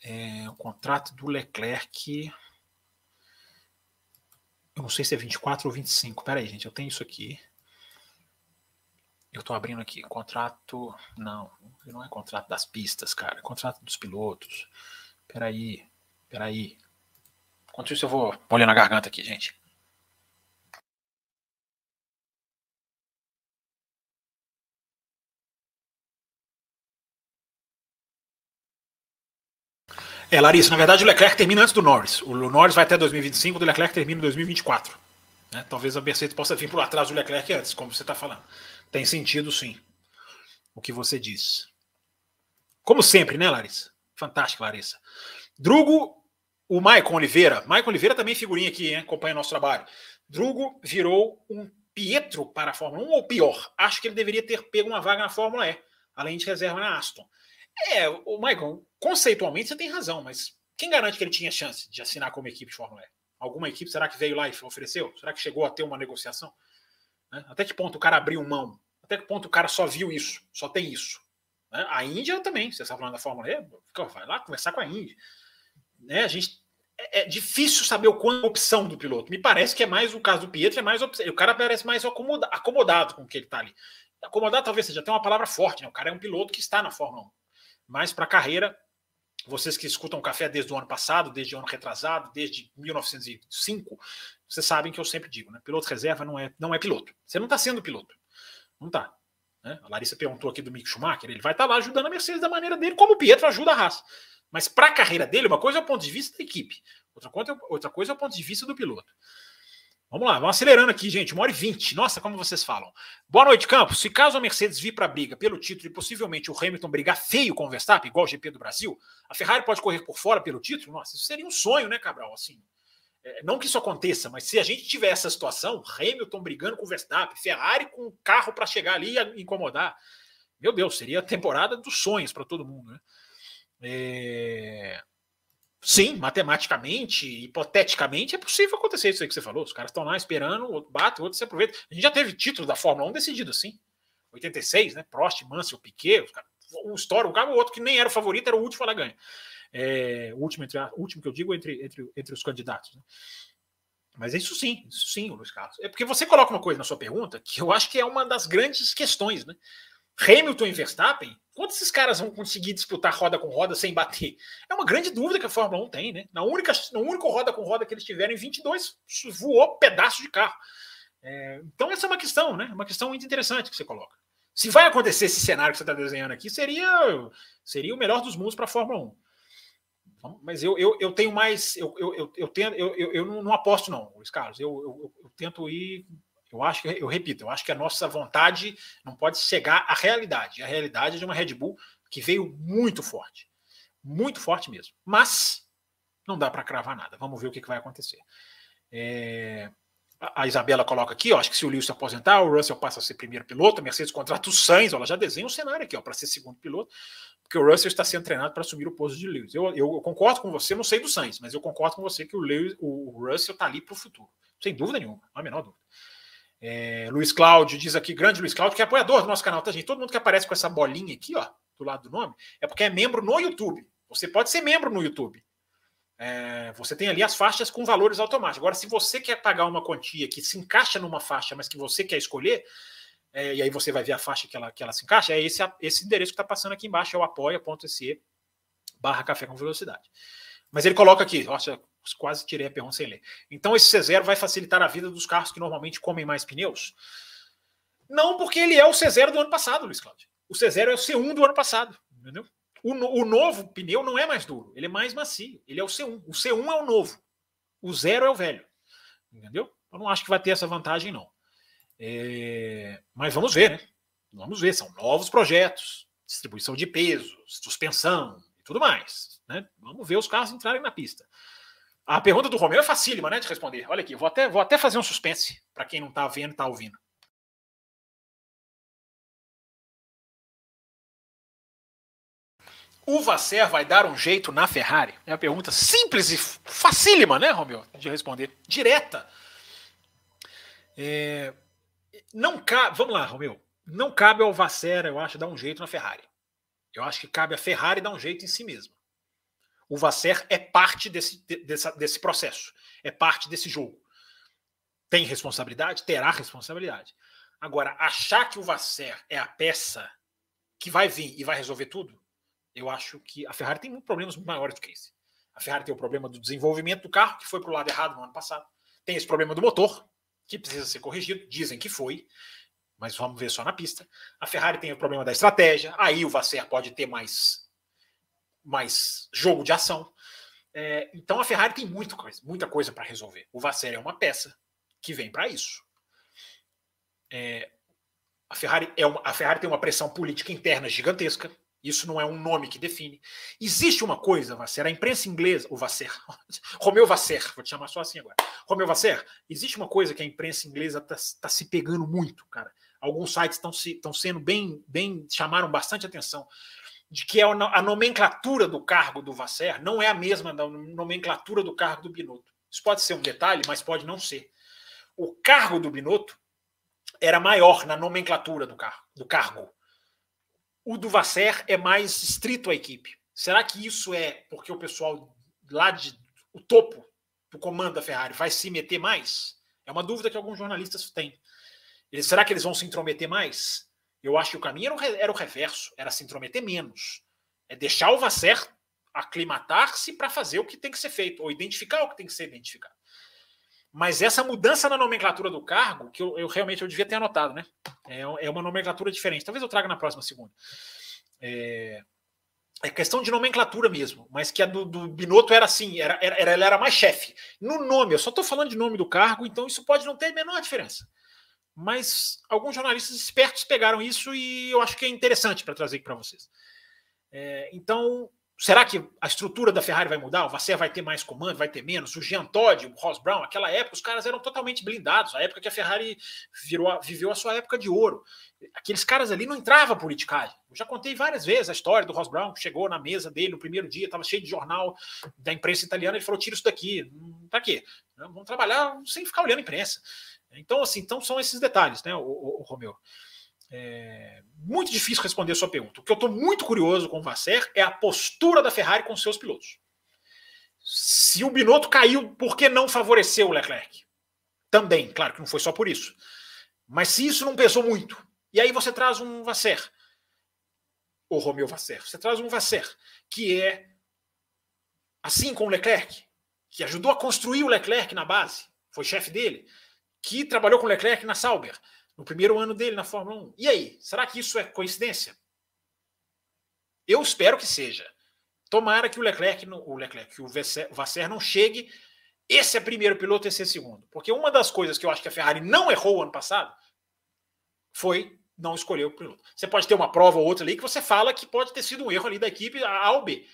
É, o contrato do Leclerc. Eu não sei se é 24 ou 25. Peraí, gente. Eu tenho isso aqui. Eu estou abrindo aqui. Contrato. Não, não é contrato das pistas, cara. É contrato dos pilotos. Peraí. Peraí. Enquanto isso, eu vou molhando a garganta aqui, gente. É, Larissa, na verdade o Leclerc termina antes do Norris. O Norris vai até 2025, o Leclerc termina em 2024. Né? Talvez a Mercedes possa vir por atrás do Leclerc antes, como você está falando. Tem sentido, sim, o que você diz. Como sempre, né, Larissa? Fantástico, Larissa. Drugo, o Maicon Oliveira. Maicon Oliveira também figurinha aqui, hein? acompanha nosso trabalho. Drugo virou um Pietro para a Fórmula 1 ou pior? Acho que ele deveria ter pego uma vaga na Fórmula E, além de reserva na Aston. É, o Michael, conceitualmente você tem razão, mas quem garante que ele tinha chance de assinar como equipe de Fórmula E? Alguma equipe, será que veio lá e ofereceu? Será que chegou a ter uma negociação? Né? Até que ponto o cara abriu mão? Até que ponto o cara só viu isso? Só tem isso? Né? A Índia também, você está falando da Fórmula E, vai lá conversar com a Índia. Né? A gente é, é difícil saber o quanto é opção do piloto. Me parece que é mais o caso do Pietro, é mais opção. O cara parece mais acomodado, acomodado com o que ele está ali. Acomodado talvez seja até uma palavra forte, né? O cara é um piloto que está na Fórmula 1. Mas para a carreira, vocês que escutam o café desde o ano passado, desde o ano retrasado, desde 1905, vocês sabem que eu sempre digo, né? Piloto reserva não é, não é piloto. Você não está sendo piloto. Não está. Né? A Larissa perguntou aqui do Mick Schumacher, ele vai estar tá lá ajudando a Mercedes da maneira dele, como o Pietro ajuda a Haas. Mas para a carreira dele, uma coisa é o ponto de vista da equipe, outra coisa, é outra coisa é o ponto de vista do piloto. Vamos lá, vamos acelerando aqui, gente. Uma hora e vinte. Nossa, como vocês falam. Boa noite, Campos. Se caso a Mercedes vir para a briga pelo título e possivelmente o Hamilton brigar feio com o Verstappen, igual o GP do Brasil, a Ferrari pode correr por fora pelo título? Nossa, isso seria um sonho, né, Cabral? Assim, é, não que isso aconteça, mas se a gente tiver essa situação, Hamilton brigando com o Verstappen, Ferrari com o carro para chegar ali e incomodar, meu Deus, seria a temporada dos sonhos para todo mundo, né? É... Sim, matematicamente, hipoteticamente, é possível acontecer isso aí que você falou. Os caras estão lá esperando, outro bate, outro se aproveita. A gente já teve título da Fórmula 1 decidido assim. 86, né? Prost, Mansell, Piquet, um estoura, um carro, o outro que nem era o favorito, era o último, ela ganha. É, o, último, entre, o último que eu digo entre, entre, entre os candidatos. Né? Mas é isso sim, isso sim, Luiz Carlos. É porque você coloca uma coisa na sua pergunta que eu acho que é uma das grandes questões, né? Hamilton e Verstappen, quantos esses caras vão conseguir disputar roda com roda sem bater? É uma grande dúvida que a Fórmula 1 tem, né? Na única, na única roda com roda que eles tiveram em 22, voou pedaço de carro. É, então, essa é uma questão, né? Uma questão muito interessante que você coloca. Se vai acontecer esse cenário que você está desenhando aqui, seria, seria o melhor dos mundos para a Fórmula 1. Então, mas eu, eu, eu tenho mais. Eu, eu, eu, eu, tento, eu, eu, eu não aposto, não, Luiz Carlos. Eu, eu, eu tento ir eu acho eu repito, eu acho que a nossa vontade não pode chegar à realidade. A realidade é de uma Red Bull que veio muito forte. Muito forte mesmo. Mas não dá para cravar nada. Vamos ver o que, que vai acontecer. É, a Isabela coloca aqui, ó, acho que se o Lewis se aposentar, o Russell passa a ser primeiro piloto, a Mercedes contrata o Sainz, ó, ela já desenha um cenário aqui, para ser segundo piloto, porque o Russell está sendo treinado para assumir o posto de Lewis. Eu, eu, concordo com você, não sei do Sainz, mas eu concordo com você que o, Lewis, o Russell está ali para o futuro, sem dúvida nenhuma, não há a menor dúvida. É, Luiz Cláudio diz aqui, grande Luiz Cláudio, que é apoiador do nosso canal, tá, gente? Todo mundo que aparece com essa bolinha aqui, ó, do lado do nome, é porque é membro no YouTube. Você pode ser membro no YouTube. É, você tem ali as faixas com valores automáticos. Agora, se você quer pagar uma quantia que se encaixa numa faixa, mas que você quer escolher, é, e aí você vai ver a faixa que ela, que ela se encaixa, é esse, esse endereço que está passando aqui embaixo, é o apoia.se barra café com velocidade. Mas ele coloca aqui, nossa, quase tirei a pergunta sem ler. Então esse C0 vai facilitar a vida dos carros que normalmente comem mais pneus? Não, porque ele é o C0 do ano passado, Luiz Cláudio. O C0 é o C1 do ano passado, entendeu? O, o novo pneu não é mais duro, ele é mais macio. Ele é o C1. O C1 é o novo. O zero é o velho. Entendeu? Eu não acho que vai ter essa vantagem, não. É... Mas vamos ver, né? Vamos ver. São novos projetos, distribuição de peso, suspensão e tudo mais. Né? Vamos ver os carros entrarem na pista. A pergunta do Romeu é facílima, né, de responder. Olha aqui, vou até, vou até fazer um suspense para quem não está vendo e está ouvindo. O Vasser vai dar um jeito na Ferrari? É uma pergunta simples e facílima, né, Romeu, de responder. Direta. É... Não cabe. Vamos lá, Romeu. Não cabe ao Vasser, eu acho, dar um jeito na Ferrari. Eu acho que cabe a Ferrari dar um jeito em si mesma. O Vasser é parte desse, desse, desse processo, é parte desse jogo. Tem responsabilidade? Terá responsabilidade. Agora, achar que o Vasser é a peça que vai vir e vai resolver tudo, eu acho que a Ferrari tem problemas maiores do que esse. A Ferrari tem o problema do desenvolvimento do carro, que foi para o lado errado no ano passado. Tem esse problema do motor, que precisa ser corrigido. Dizem que foi, mas vamos ver só na pista. A Ferrari tem o problema da estratégia. Aí o Vasser pode ter mais mais jogo de ação. É, então a Ferrari tem muita coisa, muita coisa para resolver. O Vasser é uma peça que vem para isso. É, a, Ferrari é uma, a Ferrari tem uma pressão política interna gigantesca. Isso não é um nome que define. Existe uma coisa, Vasser, a imprensa inglesa, o Vasser, Romeu Vasser, vou te chamar só assim agora. Romeu Vasser, existe uma coisa que a imprensa inglesa está tá se pegando muito, cara. Alguns sites estão se, sendo bem, bem, chamaram bastante atenção de que a nomenclatura do cargo do Vasser não é a mesma da nomenclatura do cargo do Binotto. Isso pode ser um detalhe, mas pode não ser. O cargo do Binotto era maior na nomenclatura do, car do cargo. O do Vasser é mais estrito à equipe. Será que isso é porque o pessoal lá de o topo do comando da Ferrari vai se meter mais? É uma dúvida que alguns jornalistas têm. Eles, será que eles vão se intrometer mais? Eu acho que o caminho era o, reverso, era se intrometer menos. É deixar o Vasser aclimatar-se para fazer o que tem que ser feito, ou identificar o que tem que ser identificado. Mas essa mudança na nomenclatura do cargo, que eu, eu realmente eu devia ter anotado, né? É, é, uma nomenclatura diferente. Talvez eu traga na próxima segunda. É, é questão de nomenclatura mesmo, mas que a do, do Binotto era assim, era, era, era, era mais chefe. No nome, eu só estou falando de nome do cargo, então isso pode não ter a menor diferença. Mas alguns jornalistas espertos pegaram isso e eu acho que é interessante para trazer para vocês. É, então, será que a estrutura da Ferrari vai mudar? O Vasser vai ter mais comando, vai ter menos? O Jean Todt, o Ross Brown, aquela época, os caras eram totalmente blindados. A época que a Ferrari virou, viveu a sua época de ouro. Aqueles caras ali não entravam politicagem. Eu já contei várias vezes a história do Ross Brown, que chegou na mesa dele no primeiro dia, estava cheio de jornal da imprensa italiana, ele falou: tira isso daqui. Para quê? Vamos trabalhar sem ficar olhando a imprensa. Então, assim, então são esses detalhes, né, o, o, o Romeu? É muito difícil responder a sua pergunta. O que eu estou muito curioso com o Vasser é a postura da Ferrari com seus pilotos. Se o Binotto caiu, por que não favoreceu o Leclerc? Também, claro que não foi só por isso. Mas se isso não pesou muito, e aí você traz um Vasser, o Romeu Vasser, você traz um Vasser, que é assim com o Leclerc, que ajudou a construir o Leclerc na base, foi chefe dele, que trabalhou com Leclerc na Sauber, no primeiro ano dele na Fórmula 1. E aí, será que isso é coincidência? Eu espero que seja. Tomara que o Leclerc, o Leclerc, que o Vasser não chegue. Esse é primeiro piloto, esse é segundo. Porque uma das coisas que eu acho que a Ferrari não errou ano passado foi não escolher o piloto. Você pode ter uma prova ou outra ali que você fala que pode ter sido um erro ali da equipe A ou B.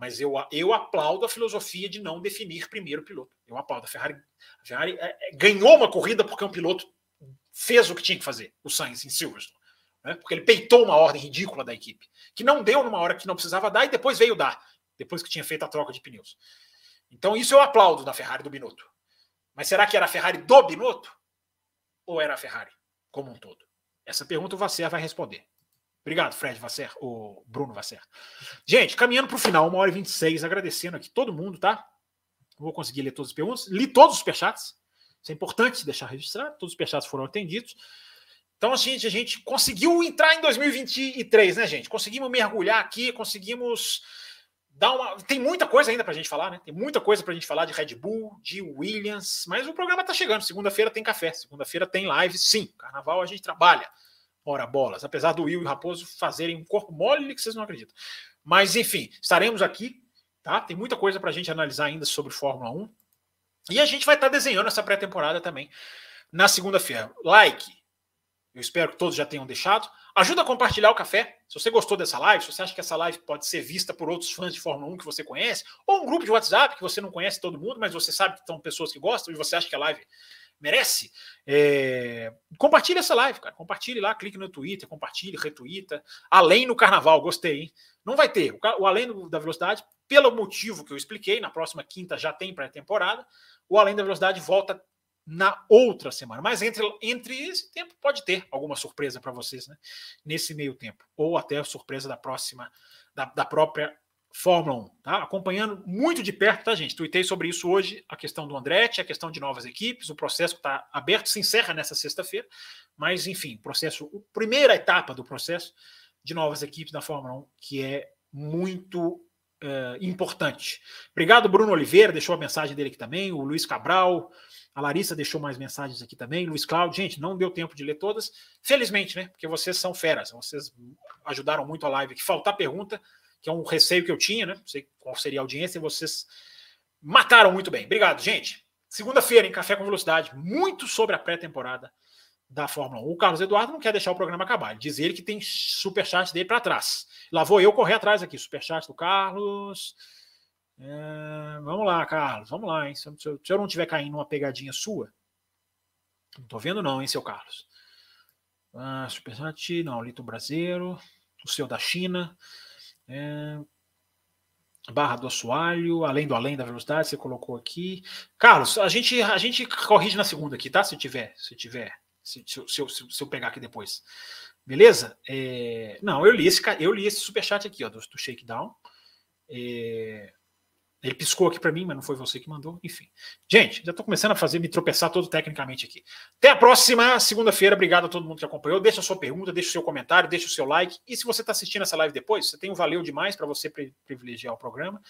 Mas eu, eu aplaudo a filosofia de não definir primeiro piloto. Eu aplaudo. A Ferrari, a Ferrari é, é, ganhou uma corrida porque um piloto fez o que tinha que fazer, o Sainz em Silverstone. Né? Porque ele peitou uma ordem ridícula da equipe, que não deu numa hora que não precisava dar e depois veio dar, depois que tinha feito a troca de pneus. Então isso eu aplaudo da Ferrari do Binotto. Mas será que era a Ferrari do Binotto? Ou era a Ferrari como um todo? Essa pergunta o Vasser vai responder. Obrigado, Fred Vasser, o Bruno Vasser. Gente, caminhando para o final, uma hora e 26, agradecendo aqui todo mundo, tá? Não vou conseguir ler todas as perguntas. Li todos os superchats. Isso é importante deixar registrado. Todos os superchats foram atendidos. Então, assim, a gente conseguiu entrar em 2023, né, gente? Conseguimos mergulhar aqui, conseguimos dar uma. Tem muita coisa ainda para a gente falar, né? Tem muita coisa para a gente falar de Red Bull, de Williams, mas o programa está chegando. Segunda-feira tem café, segunda-feira tem live, sim. Carnaval a gente trabalha. Ora bolas. Apesar do Will e Raposo fazerem um corpo mole que vocês não acreditam. Mas, enfim, estaremos aqui, tá? Tem muita coisa para a gente analisar ainda sobre Fórmula 1. E a gente vai estar tá desenhando essa pré-temporada também na segunda-feira. Like. Eu espero que todos já tenham deixado. Ajuda a compartilhar o café. Se você gostou dessa live, se você acha que essa live pode ser vista por outros fãs de Fórmula 1 que você conhece, ou um grupo de WhatsApp que você não conhece todo mundo, mas você sabe que estão pessoas que gostam e você acha que a live merece, é... compartilhe essa live, cara. Compartilhe lá, clique no Twitter, compartilhe, retuita. Além no carnaval, gostei, hein? Não vai ter. O, Além da Velocidade, pelo motivo que eu expliquei, na próxima quinta já tem pré-temporada. O Além da Velocidade volta na outra semana. Mas entre, entre esse tempo pode ter alguma surpresa para vocês, né? Nesse meio tempo. Ou até a surpresa da próxima, da, da própria Fórmula 1, tá? Acompanhando muito de perto, tá, gente? Tuitei sobre isso hoje, a questão do Andretti, a questão de novas equipes, o processo que está aberto, se encerra nessa sexta-feira, mas enfim, processo, primeira etapa do processo de novas equipes da Fórmula 1, que é muito uh, importante. Obrigado, Bruno Oliveira, deixou a mensagem dele aqui também, o Luiz Cabral, a Larissa deixou mais mensagens aqui também, Luiz Cláudio, gente, não deu tempo de ler todas, felizmente, né? Porque vocês são feras, vocês ajudaram muito a live. Que faltar pergunta, que é um receio que eu tinha, né? Não sei qual seria a audiência, e vocês mataram muito bem. Obrigado, gente. Segunda-feira, em Café com Velocidade, muito sobre a pré-temporada da Fórmula 1. O Carlos Eduardo não quer deixar o programa acabar. Ele diz ele que tem superchat dele para trás. Lá vou eu correr atrás aqui. Superchat do Carlos. É, vamos lá, Carlos. Vamos lá, hein? Se, eu, se eu não estiver caindo numa pegadinha sua. Não tô vendo, não, hein, seu Carlos. Ah, superchat, não, Lito Brasileiro. O seu da China. É... Barra do assoalho, além do além da velocidade, você colocou aqui. Carlos, a gente, a gente corrige na segunda aqui, tá? Se tiver, se tiver, se, se, se, se, eu pegar aqui depois. Beleza? É... Não, eu li esse, eu li esse superchat aqui, ó, do, do Shakedown. É... Ele piscou aqui para mim, mas não foi você que mandou. Enfim. Gente, já estou começando a fazer me tropeçar todo tecnicamente aqui. Até a próxima segunda-feira. Obrigado a todo mundo que acompanhou. Deixa a sua pergunta, deixa o seu comentário, deixa o seu like. E se você está assistindo essa live depois, você tem um valeu demais para você privilegiar o programa.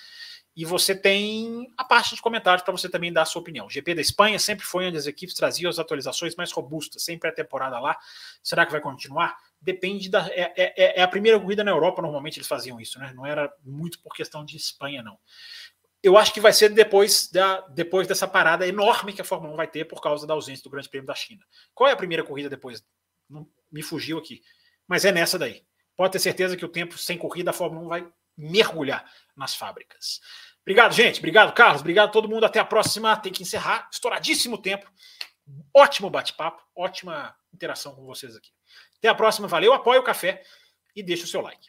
E você tem a parte de comentários para você também dar a sua opinião. O GP da Espanha sempre foi onde as equipes traziam as atualizações mais robustas, sempre a temporada lá. Será que vai continuar? Depende da. É, é, é a primeira corrida na Europa, normalmente eles faziam isso, né? Não era muito por questão de Espanha, não eu acho que vai ser depois, da, depois dessa parada enorme que a Fórmula 1 vai ter por causa da ausência do Grande Prêmio da China. Qual é a primeira corrida depois? Não, me fugiu aqui. Mas é nessa daí. Pode ter certeza que o tempo sem corrida a Fórmula 1 vai mergulhar nas fábricas. Obrigado, gente. Obrigado, Carlos. Obrigado todo mundo. Até a próxima. Tem que encerrar. Estouradíssimo tempo. Ótimo bate-papo. Ótima interação com vocês aqui. Até a próxima. Valeu. Apoie o café e deixe o seu like.